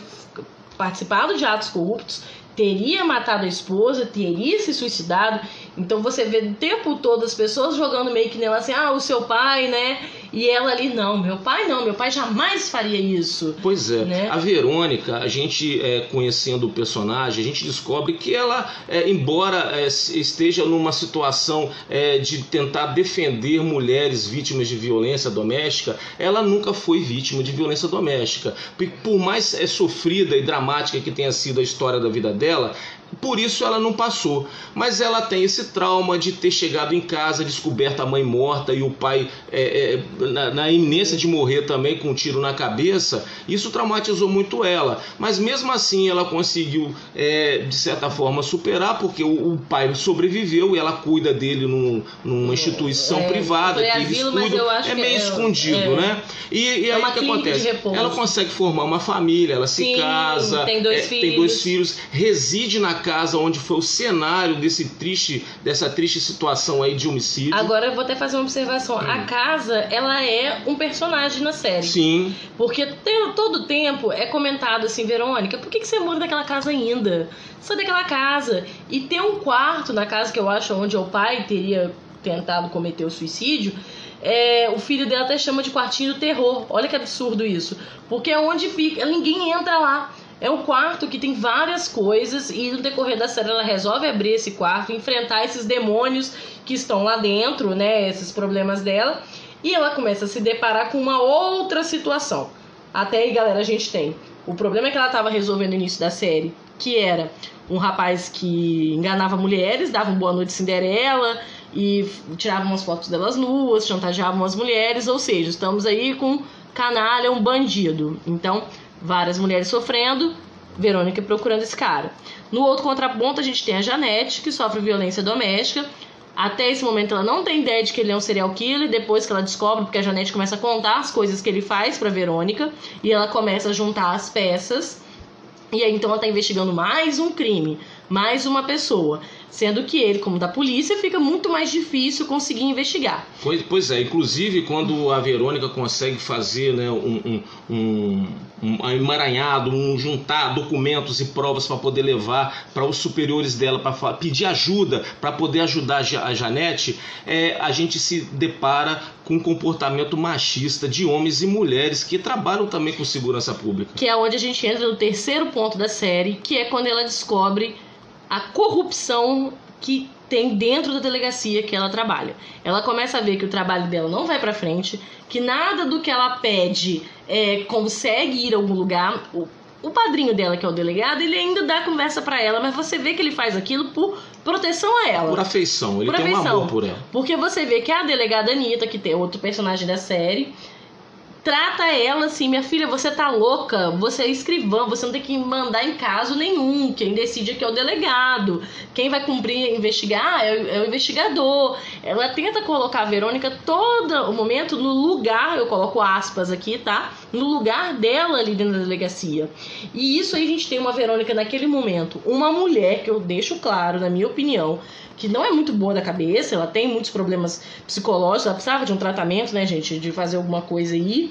participado de atos corruptos, teria matado a esposa, teria se suicidado. Então você vê o tempo todo as pessoas jogando meio que nela assim, ah, o seu pai, né? E ela ali, não, meu pai não, meu pai jamais faria isso. Pois é. Né? A Verônica, a gente é, conhecendo o personagem, a gente descobre que ela, é, embora é, esteja numa situação é, de tentar defender mulheres vítimas de violência doméstica, ela nunca foi vítima de violência doméstica. Por mais é, sofrida e dramática que tenha sido a história da vida dela, por isso ela não passou. Mas ela tem esse trauma de ter chegado em casa, descoberto a mãe morta e o pai é, é, na, na, iminência de morrer também com um tiro na cabeça. Isso traumatizou muito ela. Mas mesmo assim ela conseguiu, é, de certa forma, superar, porque o, o, pai sobreviveu e ela cuida dele num, numa é, instituição é, privada. Que asilo, é meio escondido, né? E, e aí o que acontece? Ela consegue formar uma família, ela se Sim, casa, tem dois, filhos. tem dois filhos, reside na casa onde foi o cenário desse triste, dessa triste situação aí de homicídio. Agora eu vou até fazer uma observação. Hum. A casa, ela é um personagem na série. Sim. Porque todo tempo é comentado assim, Verônica, por que, que você mora naquela casa ainda? Sai daquela casa. E tem um quarto na casa que eu acho onde o pai teria tentado cometer o suicídio. É, o filho dela até chama de quartinho do terror. Olha que absurdo isso. Porque é onde fica. Ninguém entra lá. É um quarto que tem várias coisas e no decorrer da série ela resolve abrir esse quarto, enfrentar esses demônios que estão lá dentro, né, esses problemas dela, e ela começa a se deparar com uma outra situação. Até aí, galera, a gente tem o problema que ela estava resolvendo no início da série, que era um rapaz que enganava mulheres, dava um boa noite Cinderela e tirava umas fotos delas nuas, chantageava as mulheres, ou seja, estamos aí com canalha, um bandido. Então, várias mulheres sofrendo, Verônica procurando esse cara. No outro contraponto, a gente tem a Janete, que sofre violência doméstica. Até esse momento ela não tem ideia de que ele é um serial killer, depois que ela descobre, porque a Janete começa a contar as coisas que ele faz para Verônica, e ela começa a juntar as peças. E aí então ela tá investigando mais um crime, mais uma pessoa. Sendo que ele, como da polícia, fica muito mais difícil conseguir investigar. Pois, pois é, inclusive quando a Verônica consegue fazer né, um, um, um, um emaranhado, um juntar documentos e provas para poder levar para os superiores dela, para pedir ajuda, para poder ajudar a Janete, é, a gente se depara com um comportamento machista de homens e mulheres que trabalham também com segurança pública. Que é onde a gente entra no terceiro ponto da série, que é quando ela descobre a corrupção que tem dentro da delegacia que ela trabalha. Ela começa a ver que o trabalho dela não vai para frente, que nada do que ela pede é, consegue ir a algum lugar. O, o padrinho dela, que é o delegado, ele ainda dá conversa para ela, mas você vê que ele faz aquilo por proteção a ela. Por afeição, ele por tem afeição. um amor por ela. Porque você vê que a delegada Anitta, que tem outro personagem da série, trata ela assim, minha filha, você tá louca, você é escrivã, você não tem que mandar em caso nenhum. Quem decide aqui é o delegado. Quem vai cumprir investigar é o, é o investigador. Ela tenta colocar a Verônica todo o momento no lugar, eu coloco aspas aqui, tá? No lugar dela ali dentro da delegacia. E isso aí a gente tem uma Verônica naquele momento, uma mulher que eu deixo claro, na minha opinião, que não é muito boa da cabeça, ela tem muitos problemas psicológicos, ela precisava de um tratamento, né, gente, de fazer alguma coisa aí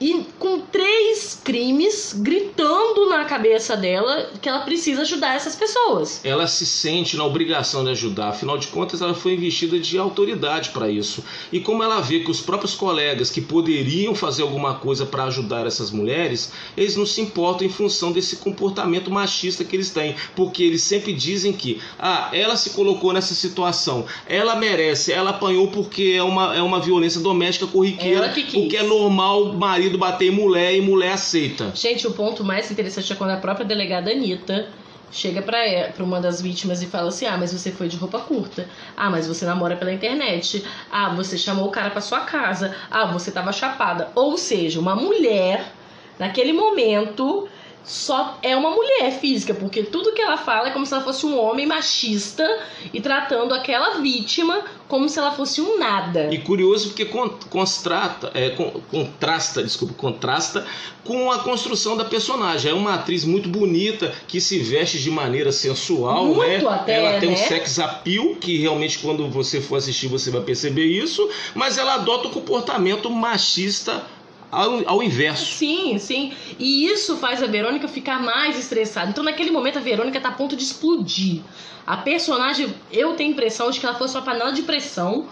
e com três crimes gritando na cabeça dela que ela precisa ajudar essas pessoas. Ela se sente na obrigação de ajudar, afinal de contas ela foi investida de autoridade para isso. E como ela vê que os próprios colegas que poderiam fazer alguma coisa para ajudar essas mulheres, eles não se importam em função desse comportamento machista que eles têm, porque eles sempre dizem que ah, ela se colocou nessa situação, ela merece, ela apanhou porque é uma, é uma violência doméstica corriqueira, porque é normal marido marido bater mulher e mulher aceita. Gente, o ponto mais interessante é quando a própria delegada Anitta chega pra, pra uma das vítimas e fala assim: Ah, mas você foi de roupa curta. Ah, mas você namora pela internet. Ah, você chamou o cara pra sua casa. Ah, você tava chapada. Ou seja, uma mulher, naquele momento, só é uma mulher física, porque tudo que ela fala é como se ela fosse um homem machista e tratando aquela vítima como se ela fosse um nada. E curioso porque constrata, é, contrasta, desculpa, contrasta com a construção da personagem. É uma atriz muito bonita que se veste de maneira sensual, muito né? Até, ela tem né? um sex appeal que realmente quando você for assistir você vai perceber isso, mas ela adota um comportamento machista ao, ao inverso. Sim, sim. E isso faz a Verônica ficar mais estressada. Então, naquele momento, a Verônica tá a ponto de explodir. A personagem, eu tenho a impressão de que ela fosse uma panela de pressão,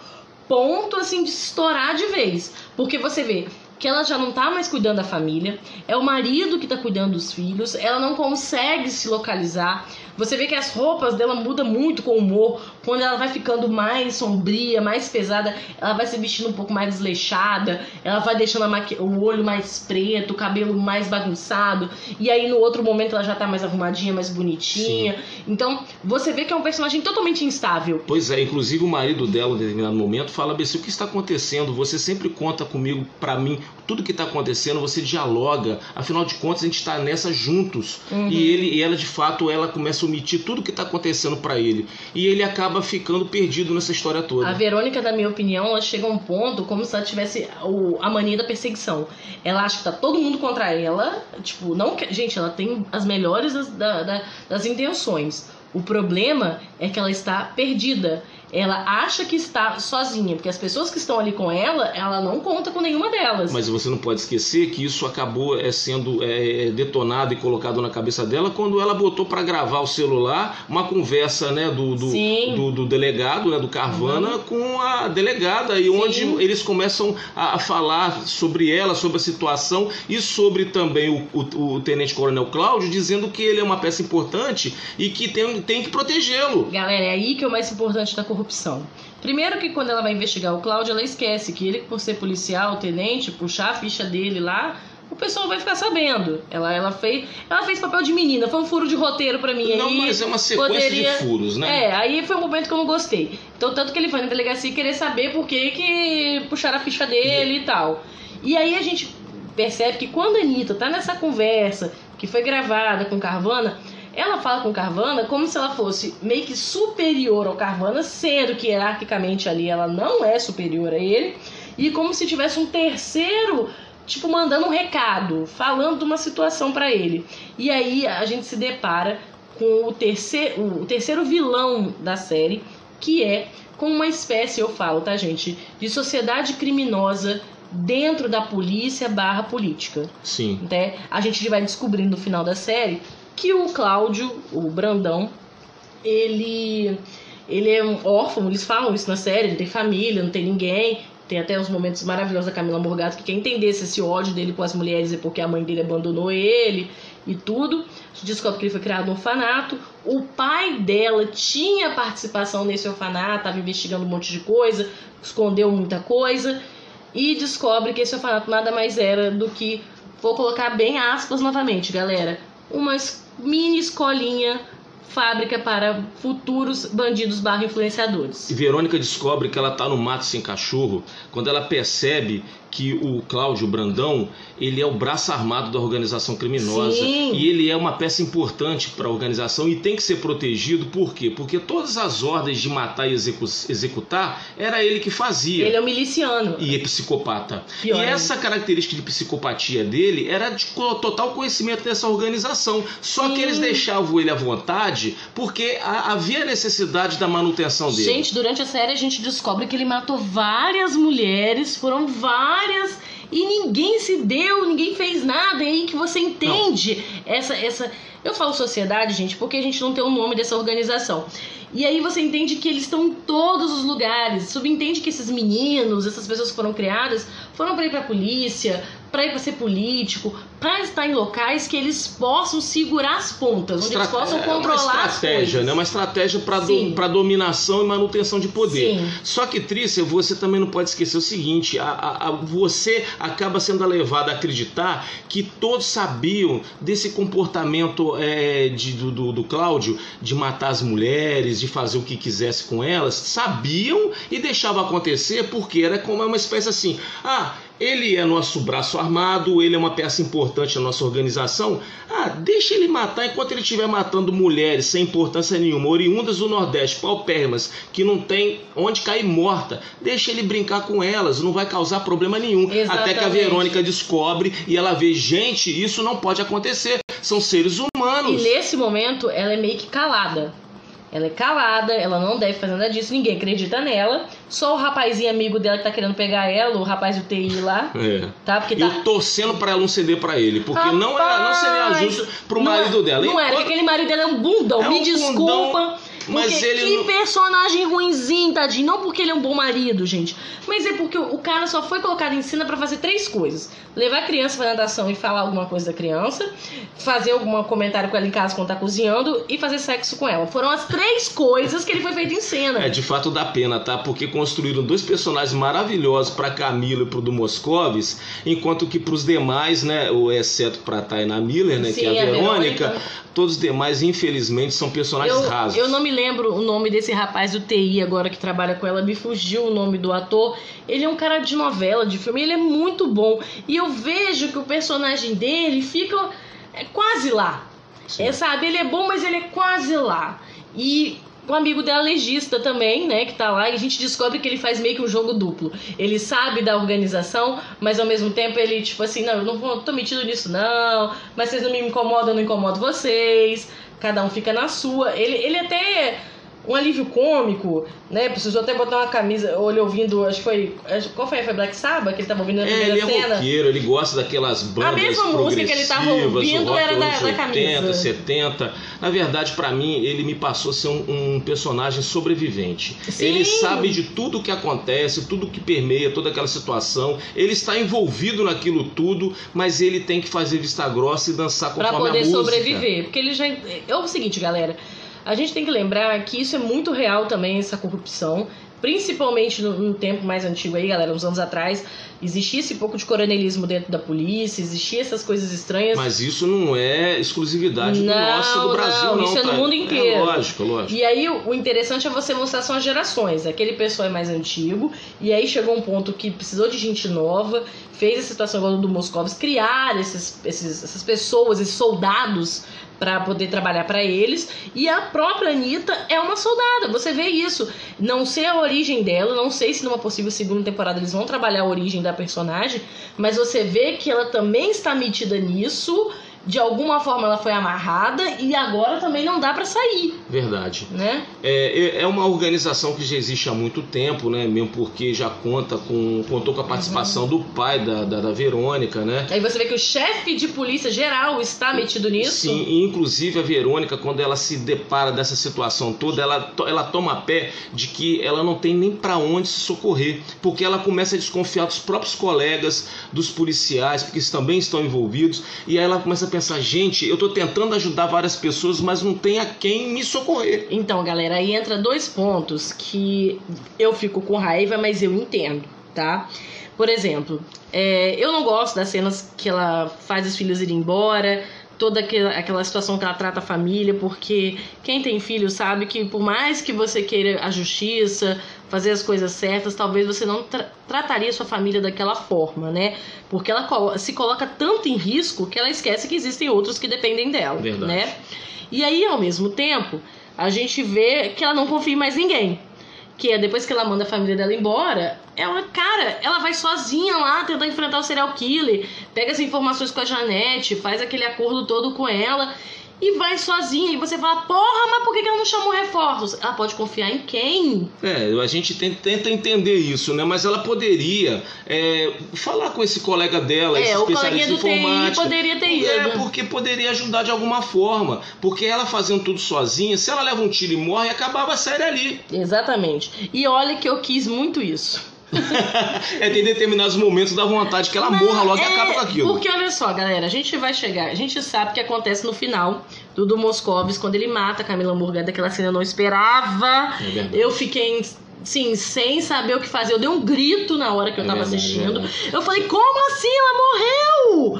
ponto assim de estourar de vez. Porque você vê, que ela já não tá mais cuidando da família, é o marido que tá cuidando dos filhos, ela não consegue se localizar. Você vê que as roupas dela mudam muito com o humor, Quando ela vai ficando mais sombria, mais pesada, ela vai se vestindo um pouco mais desleixada, ela vai deixando maqui... o olho mais preto, o cabelo mais bagunçado, e aí no outro momento ela já tá mais arrumadinha, mais bonitinha. Sim. Então, você vê que é um personagem totalmente instável. Pois é, inclusive o marido dela, em determinado momento, fala: Bessie, o que está acontecendo? Você sempre conta comigo, para mim, tudo que está acontecendo, você dialoga. Afinal de contas, a gente está nessa juntos. Uhum. E ele e ela, de fato, ela começa a omitir tudo que está acontecendo para ele. E ele acaba ficando perdido nessa história toda. A Verônica, na minha opinião, ela chega a um ponto como se ela tivesse o, a mania da perseguição. Ela acha que tá todo mundo contra ela. Tipo, não Gente, ela tem as melhores das, da, da, das intenções. O problema é que ela está perdida ela acha que está sozinha, porque as pessoas que estão ali com ela, ela não conta com nenhuma delas. Mas você não pode esquecer que isso acabou é, sendo é, detonado e colocado na cabeça dela quando ela botou para gravar o celular uma conversa né, do, do, do, do delegado, né, do Carvana, uhum. com a delegada, e Sim. onde eles começam a, a, falar sobre ela, sobre a situação e sobre também o, o, o Tenente Coronel Cláudio, dizendo que ele é uma peça importante e que tem, tem que protegê-lo. Galera, é aí que é o mais importante da corrupção corrupção. Primeiro que quando ela vai investigar o Cláudio, ela esquece que ele, por ser policial, tenente, puxar a ficha dele lá, o pessoal vai ficar sabendo. Ela, ela, fez, ela fez papel de menina, foi um furo de roteiro para mim. Não, aí mas é uma sequência poderia... de furos, né? É, aí foi um momento que eu não gostei. Então, tanto que ele foi na delegacia querer saber por que, que puxaram a ficha dele e tal. E aí a gente percebe que quando a Anitta tá nessa conversa, que foi gravada com Carvana, ela fala com Carvana como se ela fosse meio que superior ao Carvana, sendo que hierarquicamente ali ela não é superior a ele, e como se tivesse um terceiro, tipo, mandando um recado, falando de uma situação para ele. E aí a gente se depara com o terceiro, o terceiro vilão da série, que é com uma espécie, eu falo, tá, gente, de sociedade criminosa dentro da polícia barra política. Sim. Né? A gente vai descobrindo no final da série que o Cláudio, o Brandão, ele ele é um órfão, eles falam isso na série, não tem família, não tem ninguém. Tem até os momentos maravilhosos da Camila Morgado, que quer entender se esse ódio dele com as mulheres é porque a mãe dele abandonou ele e tudo. A gente descobre que ele foi criado no orfanato. O pai dela tinha participação nesse orfanato, estava investigando um monte de coisa, escondeu muita coisa. E descobre que esse orfanato nada mais era do que, vou colocar bem aspas novamente, galera, uma mini escolinha fábrica para futuros bandidos barra influenciadores. Verônica descobre que ela está no mato sem cachorro quando ela percebe que o Cláudio Brandão, ele é o braço armado da organização criminosa Sim. e ele é uma peça importante para a organização e tem que ser protegido, por quê? Porque todas as ordens de matar e execu executar era ele que fazia. Ele é um miliciano. E é psicopata. Pior, e essa característica de psicopatia dele era de total conhecimento dessa organização. Só Sim. que eles deixavam ele à vontade porque havia necessidade da manutenção dele. Gente, durante a série a gente descobre que ele matou várias mulheres, foram várias várias e ninguém se deu, ninguém fez nada. E aí que você entende não. essa essa eu falo sociedade, gente, porque a gente não tem o nome dessa organização. E aí você entende que eles estão em todos os lugares. Subentende que esses meninos, essas pessoas que foram criadas, foram para ir para a polícia, para ir para ser político, para estar em locais que eles possam segurar as pontas, onde eles possam controlar é uma estratégia, né? Uma estratégia para do, dominação e manutenção de poder. Sim. Só que Trícia, você também não pode esquecer o seguinte: a, a, a, você acaba sendo levado a acreditar que todos sabiam desse comportamento é, de, do, do, do Cláudio de matar as mulheres, de fazer o que quisesse com elas, sabiam e deixavam acontecer porque era como uma espécie assim: ah, ele é nosso braço armado, ele é uma peça importante na nossa organização. Ah, deixa ele matar enquanto ele estiver matando mulheres sem importância nenhuma, oriundas do Nordeste, paupérrimas, que não tem onde cair morta. Deixa ele brincar com elas, não vai causar problema nenhum. Exatamente. Até que a Verônica descobre e ela vê, gente, isso não pode acontecer. São seres humanos. E nesse momento ela é meio que calada. Ela é calada, ela não deve fazer nada disso, ninguém acredita nela. Só o rapazinho amigo dela que tá querendo pegar ela, o rapaz do TI lá. É. Tá? Porque tá... Eu torcendo pra ela não ceder pra ele. Porque rapaz, não, era, não seria justo pro marido é, dela. Não é, porque aquele marido dela é um bundão. É Me um desculpa. Bundão Mas Porque ele que não- personagem ruinzinho, tadinho. Não porque ele é um bom marido, gente. Mas é porque o cara só foi colocado em cena pra fazer três coisas: levar a criança pra natação e falar alguma coisa da criança, fazer algum comentário com ela em casa quando tá cozinhando e fazer sexo com ela. Foram as três coisas que ele foi feito em cena. É, de fato dá pena, tá? Porque construíram dois personagens maravilhosos pra Camila e pro do Moscovis, enquanto que pros demais, né, exceto pra Tainá Miller, né, que Sim, é a a Verônica, Verônica. todos os demais, infelizmente, são personagens Eu, rasos. eu não me lembro o nome desse rapaz do TI agora que trabalha com ela, me fugiu o nome do ator. Ele é um cara de novela, de filme, ele é muito bom. E eu vejo que o personagem dele fica é, quase lá. Sim. É, sabe, ele é bom, mas ele é quase lá. E o amigo dela legista também, né, que tá lá, e a gente descobre que ele faz meio que um jogo duplo. Ele sabe da organização, mas ao mesmo tempo ele, tipo assim, não, eu não tô metido nisso não, mas vocês não me incomodam, eu não incomodo vocês, cada um fica na sua. Ele, ele até um alívio cômico, né? Precisou até botar uma camisa, olha, ouvindo, acho que foi. Qual foi? Foi Black Sabbath que ele tava ouvindo na É, primeira ele é cena? roqueiro, ele gosta daquelas bandas mesma música que ele tava ouvindo o era da- da 80, camisa. 70. Na verdade, pra mim, ele me passou a ser um, um personagem sobrevivente. Sim. Ele sabe de tudo que acontece, tudo que permeia toda aquela situação. Ele está envolvido naquilo tudo, mas ele tem que fazer vista grossa e dançar Pra conforme poder a música. sobreviver. Porque ele já. É o seguinte, galera. A gente tem que lembrar que isso é muito real também, essa corrupção. Principalmente no, tempo mais antigo aí, galera, uns anos atrás, existia esse pouco de coronelismo dentro da polícia, existia essas coisas estranhas. Mas isso não é exclusividade do Não, nosso, do Brasil, não, não. isso é no tá? mundo inteiro. É lógico, lógico. E aí o interessante é você mostrar são as gerações. Aquele pessoal é mais antigo, e aí chegou um ponto que precisou de gente nova, fez a situação igual do Moscovs, criar esses, esses- essas pessoas, esses soldados para poder trabalhar para eles. E a própria Anitta é uma soldada. Você vê isso. Não sei a origem dela, não sei se numa possível segunda temporada eles vão trabalhar a origem da personagem, mas você vê que ela também está metida nisso. De alguma forma ela foi amarrada e agora também não dá para sair, Verdade. né? É, é uma organização que já existe há muito tempo, né? Mesmo porque já conta com contou com a participação do pai da, da, da Verônica, né? Aí você vê que o chefe de polícia geral está metido nisso. Sim, e inclusive a Verônica, quando ela se depara dessa situação toda, ela, ela toma pé de que ela não tem nem para onde se socorrer, porque ela começa a desconfiar dos próprios colegas, dos policiais, porque eles também estão envolvidos, e aí ela começa a pensar: gente, eu tô tentando ajudar várias pessoas, mas não tem a quem me socorrer. Então, galera, aí entra dois pontos que eu fico com raiva, mas eu entendo, tá? Por exemplo, é, eu não gosto das cenas que ela faz os filhos irem embora, toda aquela, aquela situação que ela trata a família, porque quem tem filho sabe que por mais que você queira a justiça, fazer as coisas certas, talvez você não tra- trataria sua família daquela forma, né? Porque ela colo- se coloca tanto em risco que ela esquece que existem outros que dependem dela, Verdade. né? E aí, ao mesmo tempo, a gente vê que ela não confia em mais ninguém. Que é depois que ela manda a família dela embora, ela, cara, ela vai sozinha lá tentar enfrentar o serial killer, pega as informações com a Janete, faz aquele acordo todo com ela e vai sozinha. E você fala, porra, mas por que ela não chamou reforços? Ela pode confiar em quem? É, a gente tenta entender isso, né? Mas ela poderia é, falar com esse colega dela, esse É, o especialista coleguinha em do TI poderia ter ido. É, porque poderia ajudar de alguma forma. Porque ela fazendo tudo sozinha, se ela leva um tiro e morre, acabava a série ali. Exatamente. E olha que eu quis muito isso. é, tem determinados momentos da vontade que ela morra logo e É, acaba com aquilo. Porque olha só, galera, a gente vai chegar, a gente sabe o que acontece no final do, do Moscovis, quando ele mata a Camila Morgana, daquela cena eu não esperava. É. Eu fiquei, sim, sem saber o que fazer. Eu dei um grito na hora que eu É tava verdade, assistindo. é verdade. eu falei, como assim ela morreu?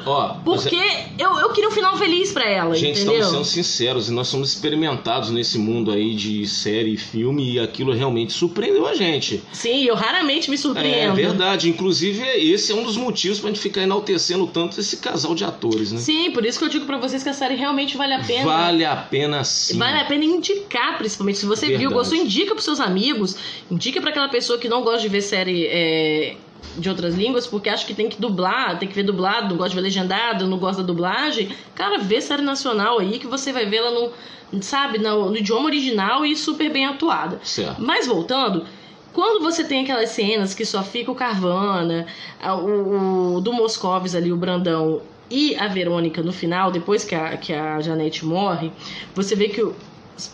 Ó, Porque eu, eu queria um final feliz pra ela, Gente, entendeu? estamos sendo sinceros e nós somos experimentados nesse mundo aí de série e filme e aquilo realmente surpreendeu a gente. Sim, eu raramente me É surpreendo. verdade. Inclusive, esse é um dos motivos pra gente ficar enaltecendo tanto esse casal de atores, né? Sim, por isso que eu digo pra vocês que a série realmente vale a pena. Vale a pena sim. Vale a pena indicar, principalmente. Se você viu, Verdade. gostou, indica pros seus amigos. Indica pra aquela pessoa que não gosta de ver série é, de outras línguas, porque acha que tem que dublar, tem que ver dublado, não gosta de ver legendado, não gosta da dublagem. Cara, vê série nacional aí que você vai vê-la no, sabe, no, no idioma original e super bem atuada. Certo. Mas voltando, quando você tem aquelas cenas que só fica o Carvana, o, o do Moscovis ali, o Brandão e a Verônica no final, depois que a, que a Janete morre, você vê que o-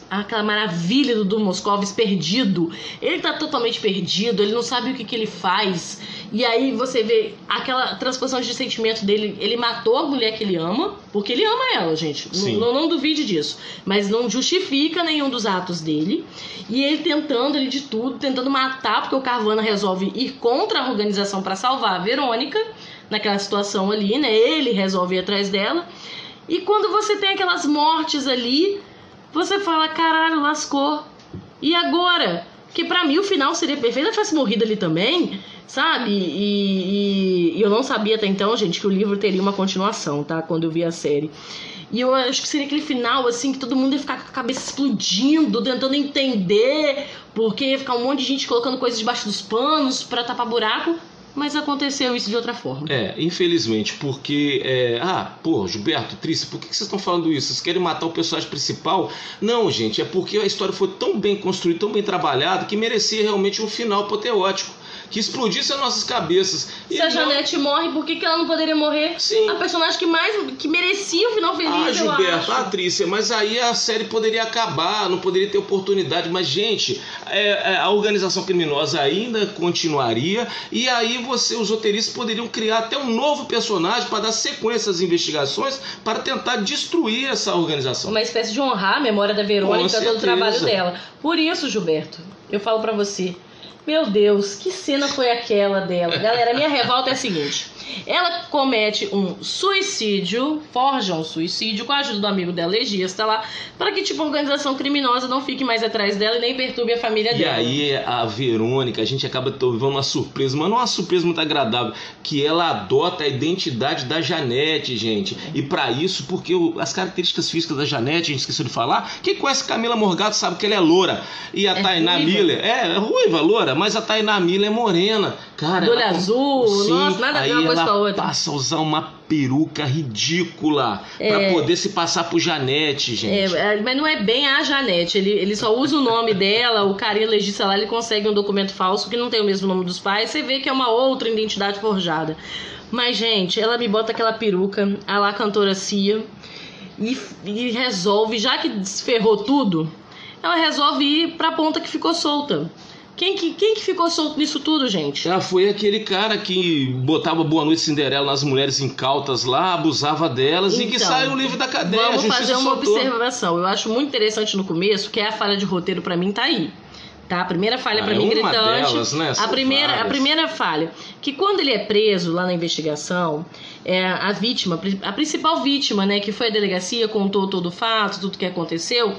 aquela maravilha do Dom Moscovis perdido. Ele tá totalmente perdido, ele não sabe o que, que ele faz. E aí você vê aquela transposição de sentimento dele. Ele matou a mulher que ele ama, porque ele ama ela, gente. Não, não duvide disso. Mas não justifica nenhum dos atos dele. E ele tentando ele de tudo, tentando matar, porque o Carvana resolve ir contra a organização para salvar a Verônica naquela situação ali, né? Ele resolve ir atrás dela. E quando você tem aquelas mortes ali, você fala, caralho, lascou. E agora? Que pra mim o final seria perfeito se tivesse morrido ali também, sabe? E, e- e eu não sabia até então, gente, que o livro teria uma continuação, tá? Quando eu vi a série. E eu acho que seria aquele final, assim, que todo mundo ia ficar com a cabeça explodindo, tentando entender, porque ia ficar um monte de gente colocando coisas debaixo dos panos pra tapar buraco. Mas aconteceu isso de outra forma. É, infelizmente, porque. é, ah, pô, Gilberto, Trícia, por que que vocês estão falando isso? Vocês querem matar o personagem principal? Não, gente, é porque a história foi tão bem construída, tão bem trabalhada, que merecia realmente um final apoteótico. Que explodisse as nossas cabeças. E Se a não- Janete morre, por que, que ela não poderia morrer? Sim. A personagem que mais. que merecia o final feliz, Ah, eu Gilberto, acho. ah, Trícia, mas aí a série poderia acabar, não poderia ter oportunidade. Mas, gente, é, é, a organização criminosa ainda continuaria e aí você, os roteiristas poderiam criar até um novo personagem para dar sequência às investigações para tentar destruir essa organização. Uma espécie de honrar a memória da Verônica, todo o trabalho dela. Por isso, Gilberto, eu falo pra você. Meu Deus, que cena foi aquela dela? Galera, minha revolta é a seguinte. Ela comete um suicídio, forja um suicídio com a ajuda do amigo dela, legista lá, para que tipo a organização criminosa não fique mais atrás dela e nem perturbe a família E dela. aí a Verônica, a gente acaba levando uma surpresa, mas não uma surpresa muito agradável, que ela adota a identidade da Janete, gente. E pra isso, porque as características físicas da Janete, a gente esqueceu de falar, quem conhece Camila Morgado sabe que ela é loura. E a É Tainá ruiva? Miller, é, é ruiva, loura, mas a Tainá Miller é morena. Cara, Do olho azul, Sim, nossa, nada a ver aí uma coisa ela outra. passa a usar uma peruca ridícula É. pra poder se passar por Janete, gente. É, é, mas não é bem a Janete, ele, ele só usa o nome dela, o carinha legista lá, ele consegue um documento falso que não tem o mesmo nome dos pais, você vê que é uma outra identidade forjada. Mas, gente, ela me bota aquela peruca, a lá cantora Cia, e, e resolve, já que desferrou tudo, ela resolve ir pra ponta que ficou solta. Quem que, quem que ficou solto nisso tudo, gente? Ela foi aquele cara que botava Boa Noite Cinderela nas mulheres incautas lá, abusava delas e que Então, saiu livre da cadeia. Vamos fazer uma soltou. observação. Eu acho muito interessante no começo, que é a falha de roteiro pra mim tá aí. Tá? A primeira falha Ah, pra é mim gritante. delas, né? A primeira, a primeira falha, que quando ele é preso lá na investigação, é, a vítima, a principal vítima, né, que foi a delegacia, contou todo o fato, tudo que aconteceu.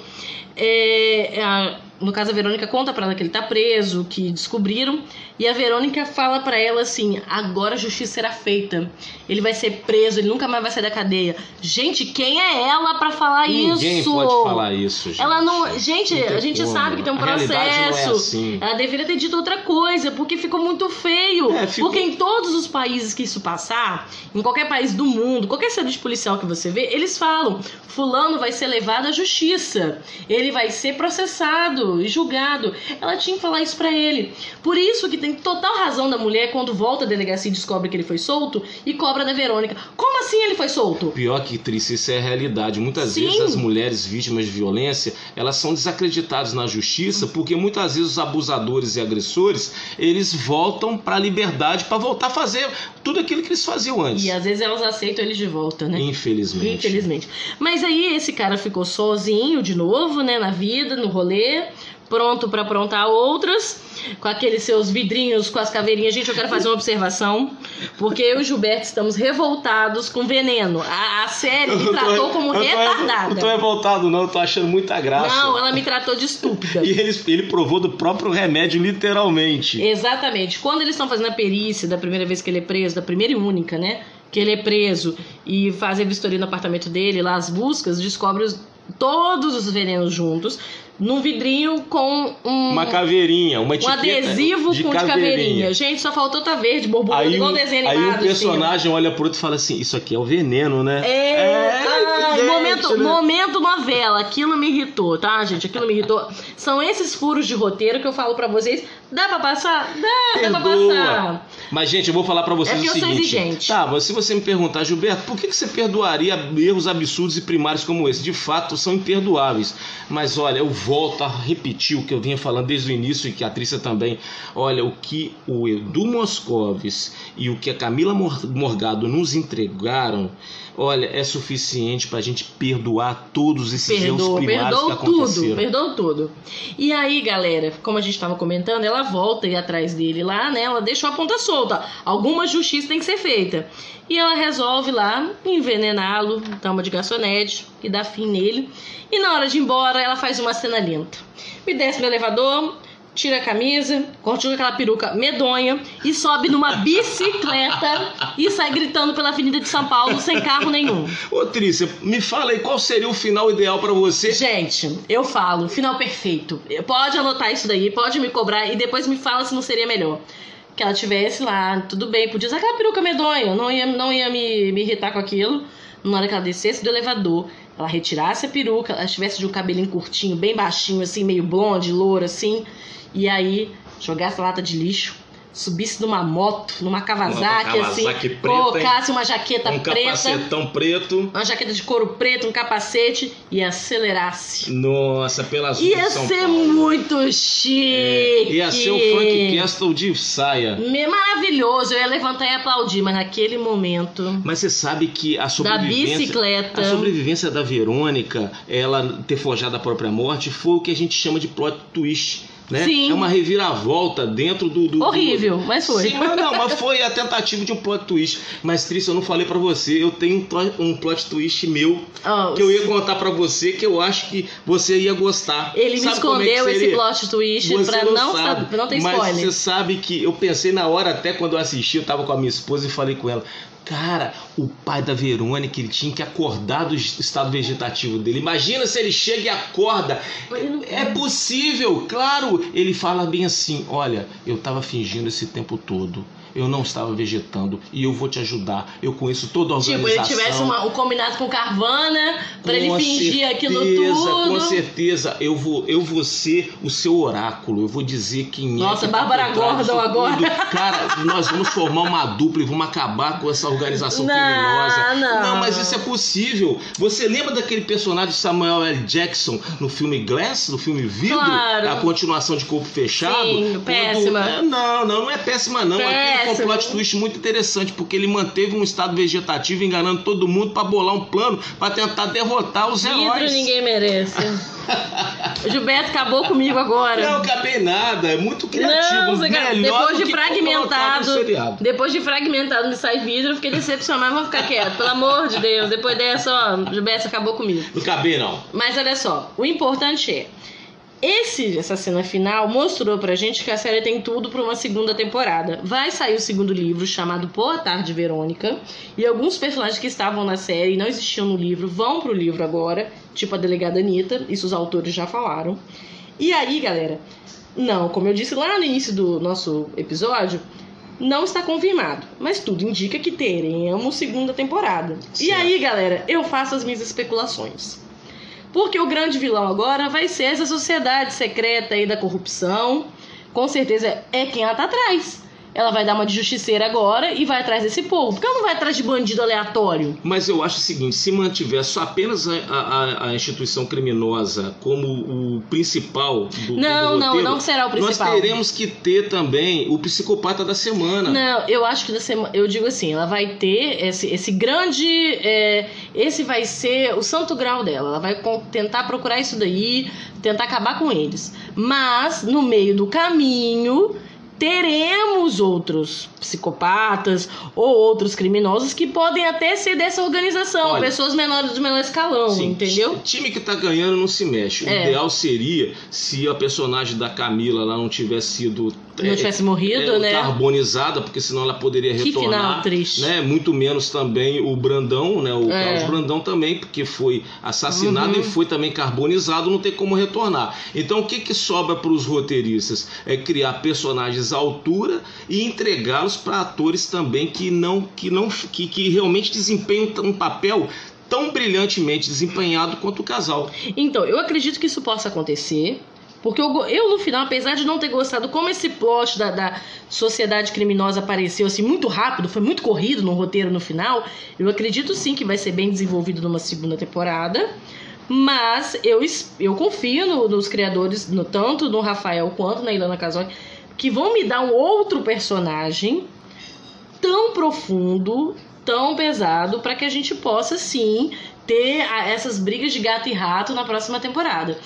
é, é no caso, a Verônica conta pra ela que ele tá preso, que descobriram, e a Verônica fala pra ela assim: agora a justiça será feita. Ele vai ser preso, ele nunca mais vai sair da cadeia. Gente, quem é ela pra falar Ninguém isso? pode falar isso, gente. Ela não. Gente, Não a gente como. sabe que tem um é processo. assim. Ela deveria ter dito outra coisa, porque ficou muito feio. É, ficou- Porque em todos os países que isso passar, em qualquer país do mundo, qualquer serviço policial que você vê, eles falam: Fulano vai ser levado à justiça, ele vai ser processado e julgado. Ela tinha que falar isso pra ele. Por isso que tem total razão da mulher quando volta à delegacia e descobre que ele foi solto e cobra da Verônica. Como assim ele foi solto? Pior que triste, isso é a realidade. Muitas Sim. vezes as mulheres vítimas de violência, elas são desacreditadas na justiça, porque muitas vezes os abusadores e agressores, eles voltam para a liberdade para voltar a fazer tudo aquilo que eles faziam antes. E às vezes elas aceitam eles de volta, né? Infelizmente. Infelizmente. Mas aí esse cara ficou sozinho de novo, né, na vida, no rolê, pronto pra aprontar outras, com aqueles seus vidrinhos com as caveirinhas. Gente, eu quero fazer uma observação, porque eu e o Gilberto estamos revoltados com veneno. A, a série me tratou como eu tô, retardada. Não tô revoltado, não, eu tô achando muita graça. Não, ela me tratou de estúpida. E ele, ele provou do próprio remédio, literalmente. Exatamente. Quando eles estão fazendo a perícia da primeira vez que ele é preso, da primeira e única, né? Que ele é preso e fazem a vistoria no apartamento dele, lá as buscas, descobre os- todos os venenos juntos num vidrinho com um, Uma caveirinha, uma um adesivo de com de caveirinha. Gente, só faltou tá verde, borboleta, Aí, igual um, desenho aí animado. um personagem olha pro outro e fala assim: Isso aqui é o veneno, né? É, ai, gente, momento, né? momento novela, aquilo me irritou, tá, gente? Aquilo me irritou. São esses furos de roteiro que eu falo pra vocês. Dá pra passar? Dá, dá pra Perdoa. passar. Mas, gente, eu vou falar para vocês É o porque eu sou seguinte. exigente. Tá, mas se você me perguntar, Gilberto, por que, que você perdoaria erros absurdos e primários como esse? De fato, são imperdoáveis. Mas olha, eu volto a repetir o que eu vinha falando desde o início e que a Trícia também. Olha, o que o Edu Moscovis e o que a Camila Mor- Morgado nos entregaram, olha, é suficiente pra gente perdoar todos esses erros Perdoa, primários que perdoou aconteceram. tudo, perdoou tudo. E aí, galera, como a gente estava comentando, ela volta e atrás dele lá, né? Ela deixou a ponta solta. Alguma justiça tem que ser feita. E ela resolve lá envenená-lo, dá uma de garçonete e dá fim nele. E na hora de ir embora, ela faz uma cena lenta. Me desce no elevador, tira a camisa, continua aquela peruca medonha e sobe numa bicicleta e sai gritando pela Avenida de São Paulo sem carro nenhum. Ô, Trícia, me fala aí qual seria o final ideal pra você. Gente, eu falo, final perfeito. Pode anotar isso daí, pode me cobrar e depois me fala se não seria melhor. Que ela tivesse lá, tudo bem, podia usar aquela peruca medonha, não ia, não ia me, me irritar com aquilo. Na hora que ela descesse do elevador, ela retirasse a peruca, ela tivesse de um cabelinho curtinho, bem baixinho, assim, meio blonde, louro, assim. E aí, jogasse a lata de lixo, subisse numa moto, numa Kawasaki, Uma assim, preta, colocasse uma jaqueta um preta capacetão preto. uma jaqueta de couro preto, um capacete e acelerasse. Nossa, pelas ruas Ia São ser Paulo. muito chique. É, ia ser o Frank Castle de saia. Maravilhoso, eu ia levantar e aplaudir, mas naquele momento Mas você sabe que a da sobrevivência, bicicleta. a sobrevivência da Verônica, ela ter forjado a própria morte, foi o que a gente chama de plot twist. Né? Sim. É uma reviravolta dentro do. do Horrível, do... mas foi. Sim, mas não, mas foi a tentativa de um plot twist. Mas, Trícia, eu não falei pra você, eu tenho um plot, um plot twist meu Oh, que eu ia contar pra você que eu acho que você ia gostar. Ele me Sabe como é escondeu esse seria? plot twist Você pra não, sabe, pra não ter mas spoiler. você sabe que eu pensei na hora, até quando eu assisti, eu tava com a minha esposa e falei com ela. Cara, o pai da Verônica, ele tinha que acordar do estado vegetativo dele. Imagina se ele chega e acorda. É possível, claro. Ele fala bem assim: Olha, eu tava fingindo esse tempo todo. Eu não estava vegetando e eu vou te ajudar. Eu conheço toda a Tipo, organização. ele tivesse uma- um combinado com Carvana pra ele fingir aquilo tudo. Com certeza, eu vou, eu vou ser o seu oráculo. Eu vou dizer quem é. Nossa, tá Bárbara Gordon agora. Cara, nós vamos formar uma dupla e vamos acabar com essa organização Não, criminosa. não. mas isso é possível. Você lembra daquele personagem Samuel L. Jackson no filme Glass, no filme Vidro? Claro. A continuação de Corpo Fechado? Sim, Quando- péssima. É, não, não, não é péssima não. Aquele foi um plot twist muito interessante, porque ele manteve um estado vegetativo enganando todo mundo pra bolar um plano pra tentar derrotar os Vidro heróis. ninguém merece. o Gilberto acabou comigo agora. Não acabei nada, é muito criativo. Não, melhor depois de fragmentado, depois de fragmentado me sai vidro, eu fiquei decepcionada, vamos ficar quieto, pelo amor de Deus. Depois dessa, ó, Gilberto acabou comigo. Não acabei não. Mas olha só, o importante é, esse, essa cena final mostrou pra gente que a série tem tudo pra uma segunda temporada. Vai sair o segundo livro, chamado Boa Tarde, Verônica. E alguns personagens que estavam na série e não existiam no livro vão pro livro agora, tipo a delegada Anitta, isso os autores já falaram. E aí, galera, não, como eu disse lá no início do nosso episódio, não está confirmado, mas tudo indica que teremos segunda temporada. E Certo. aí, galera, eu faço as minhas especulações. Porque o grande vilão agora vai ser essa sociedade secreta aí da corrupção. Com certeza é quem ela tá atrás. Ela vai dar uma de justiceira agora e vai atrás desse povo. Porque ela não vai atrás de bandido aleatório. Mas eu acho o seguinte, se mantiver só apenas a, a- a instituição criminosa como o principal do, Não, do não, roteiro, não será o principal. Nós teremos que ter também o psicopata da semana. Não, eu acho que da sema- eu digo assim, ela vai ter esse, esse grande. é, esse vai ser o santo grau dela. Ela vai tentar procurar isso daí, tentar acabar com eles. Mas, no meio do caminho, teremos outros psicopatas ou outros criminosos que podem até ser dessa organização, Olha, pessoas menores de menor escalão, Sim, entendeu? O time que tá ganhando não se mexe. O É. ideal seria se a personagem da Camila lá não tivesse sido Não tivesse morrido, é, né? carbonizada, porque senão ela poderia Que retornar. final triste. Né? Muito menos também o Brandão, né? O É. Carlos Brandão também, porque foi assassinado Uhum. e foi também carbonizado, não tem como retornar. Então o que, que sobra para os roteiristas? É criar personagens à altura e entregá-los para atores também que não que não que, que realmente desempenham um papel tão brilhantemente desempenhado quanto o casal. Então, eu acredito que isso possa acontecer. Porque eu, eu, no final, apesar de não ter gostado como esse plot da, da sociedade criminosa apareceu assim muito rápido, foi muito corrido no roteiro no final, eu acredito sim que vai ser bem desenvolvido numa segunda temporada. Mas eu, eu confio no, nos criadores, no, tanto no Rafael quanto na Ilana Casoli, que vão me dar um outro personagem tão profundo, tão pesado, para que a gente possa sim ter essas brigas de gato e rato na próxima temporada.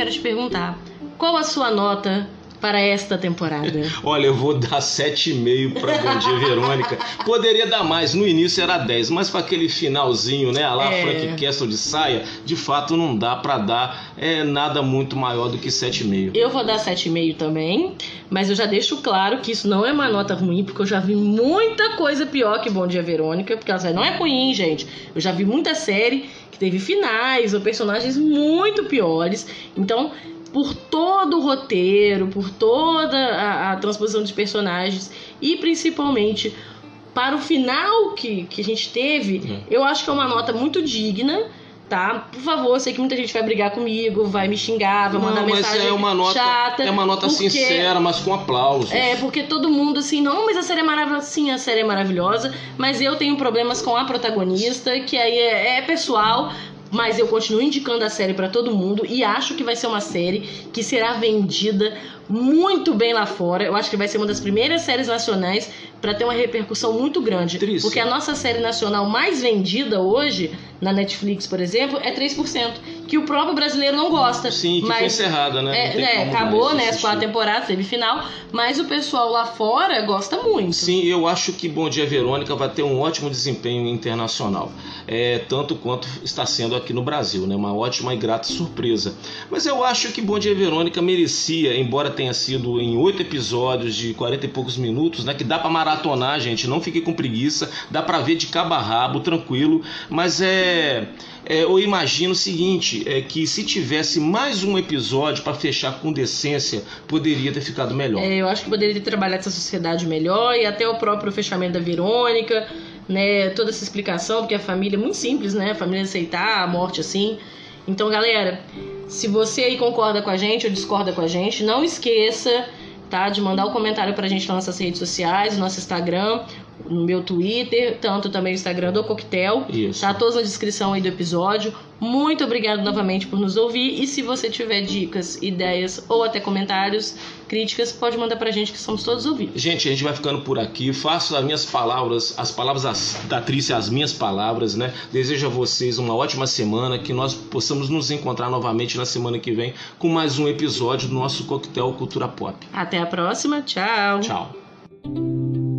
Quero te perguntar, qual a sua nota para esta temporada? Olha, eu vou dar 7,5 para Bom Dia Verônica. Poderia dar mais, no início era 10, mas com aquele finalzinho, né? A lá é. Frank Castle de saia, de fato não dá para dar é, nada muito maior do que 7,5. Eu vou dar 7,5 também, mas eu já deixo claro que isso não é uma nota ruim, porque eu já vi muita coisa pior que Bom Dia Verônica, porque ela não é ruim, gente. Eu já vi muita série que teve finais ou personagens muito piores. Então, por todo o roteiro, por toda a, a transposição de personagens e principalmente para o final que, que a gente teve, uhum. eu acho que é uma nota muito digna tá? Por favor, eu sei que muita gente vai brigar comigo, vai me xingar, vai mandar não, mensagem é uma nota, chata. É uma nota porque, sincera, mas com aplausos. É, porque todo mundo assim, não, mas a série é maravilhosa. Sim, a série é maravilhosa, mas eu tenho problemas com a protagonista, que aí é, é pessoal, mas eu continuo indicando a série para todo mundo e acho que vai ser uma série que será vendida muito bem lá fora. Eu acho que vai ser uma das primeiras séries nacionais para ter uma repercussão muito grande. Triste. Porque a nossa série nacional mais vendida hoje, na Netflix, por exemplo, é 3%. Que o próprio brasileiro não gosta. Sim, que mas, foi encerrada, né? É, é acabou, né? As quatro temporadas, teve final. Mas o pessoal lá fora gosta muito. Sim, eu acho que Bom Dia Verônica vai ter um ótimo desempenho internacional. É, tanto quanto está sendo aqui no Brasil, né? Uma ótima e grata surpresa. Mas eu acho que Bom Dia Verônica merecia, embora tenha sido em oito episódios de 40 e poucos minutos, né? Que dá para maratonar, gente. Não fique com preguiça, dá para ver de cabo a rabo, tranquilo. Mas é é, eu imagino o seguinte, é que se tivesse mais um episódio para fechar com decência, poderia ter ficado melhor. É, eu acho que poderia ter trabalhado essa sociedade melhor e até o próprio fechamento da Verônica, né? Toda essa explicação, porque a família é muito simples, né? A família aceitar a morte assim. Então, galera, se você aí concorda com a gente ou discorda com a gente, não esqueça tá? De mandar o um comentário pra gente nas nossas redes sociais, no nosso Instagram, no meu Twitter, tanto também no Instagram do Coquetel. Isso. Tá todos na descrição aí do episódio. Muito obrigado novamente por nos ouvir. E se você tiver dicas, ideias ou até comentários, críticas, pode mandar pra gente que somos todos ouvidos. Gente, a gente vai ficando por aqui. Faço as minhas palavras, as palavras da Trícia, as minhas palavras, né? Desejo a vocês uma ótima semana, que nós possamos nos encontrar novamente na semana que vem com mais um episódio do nosso Coquetel Cultura Pop. Até a próxima. Tchau. Tchau.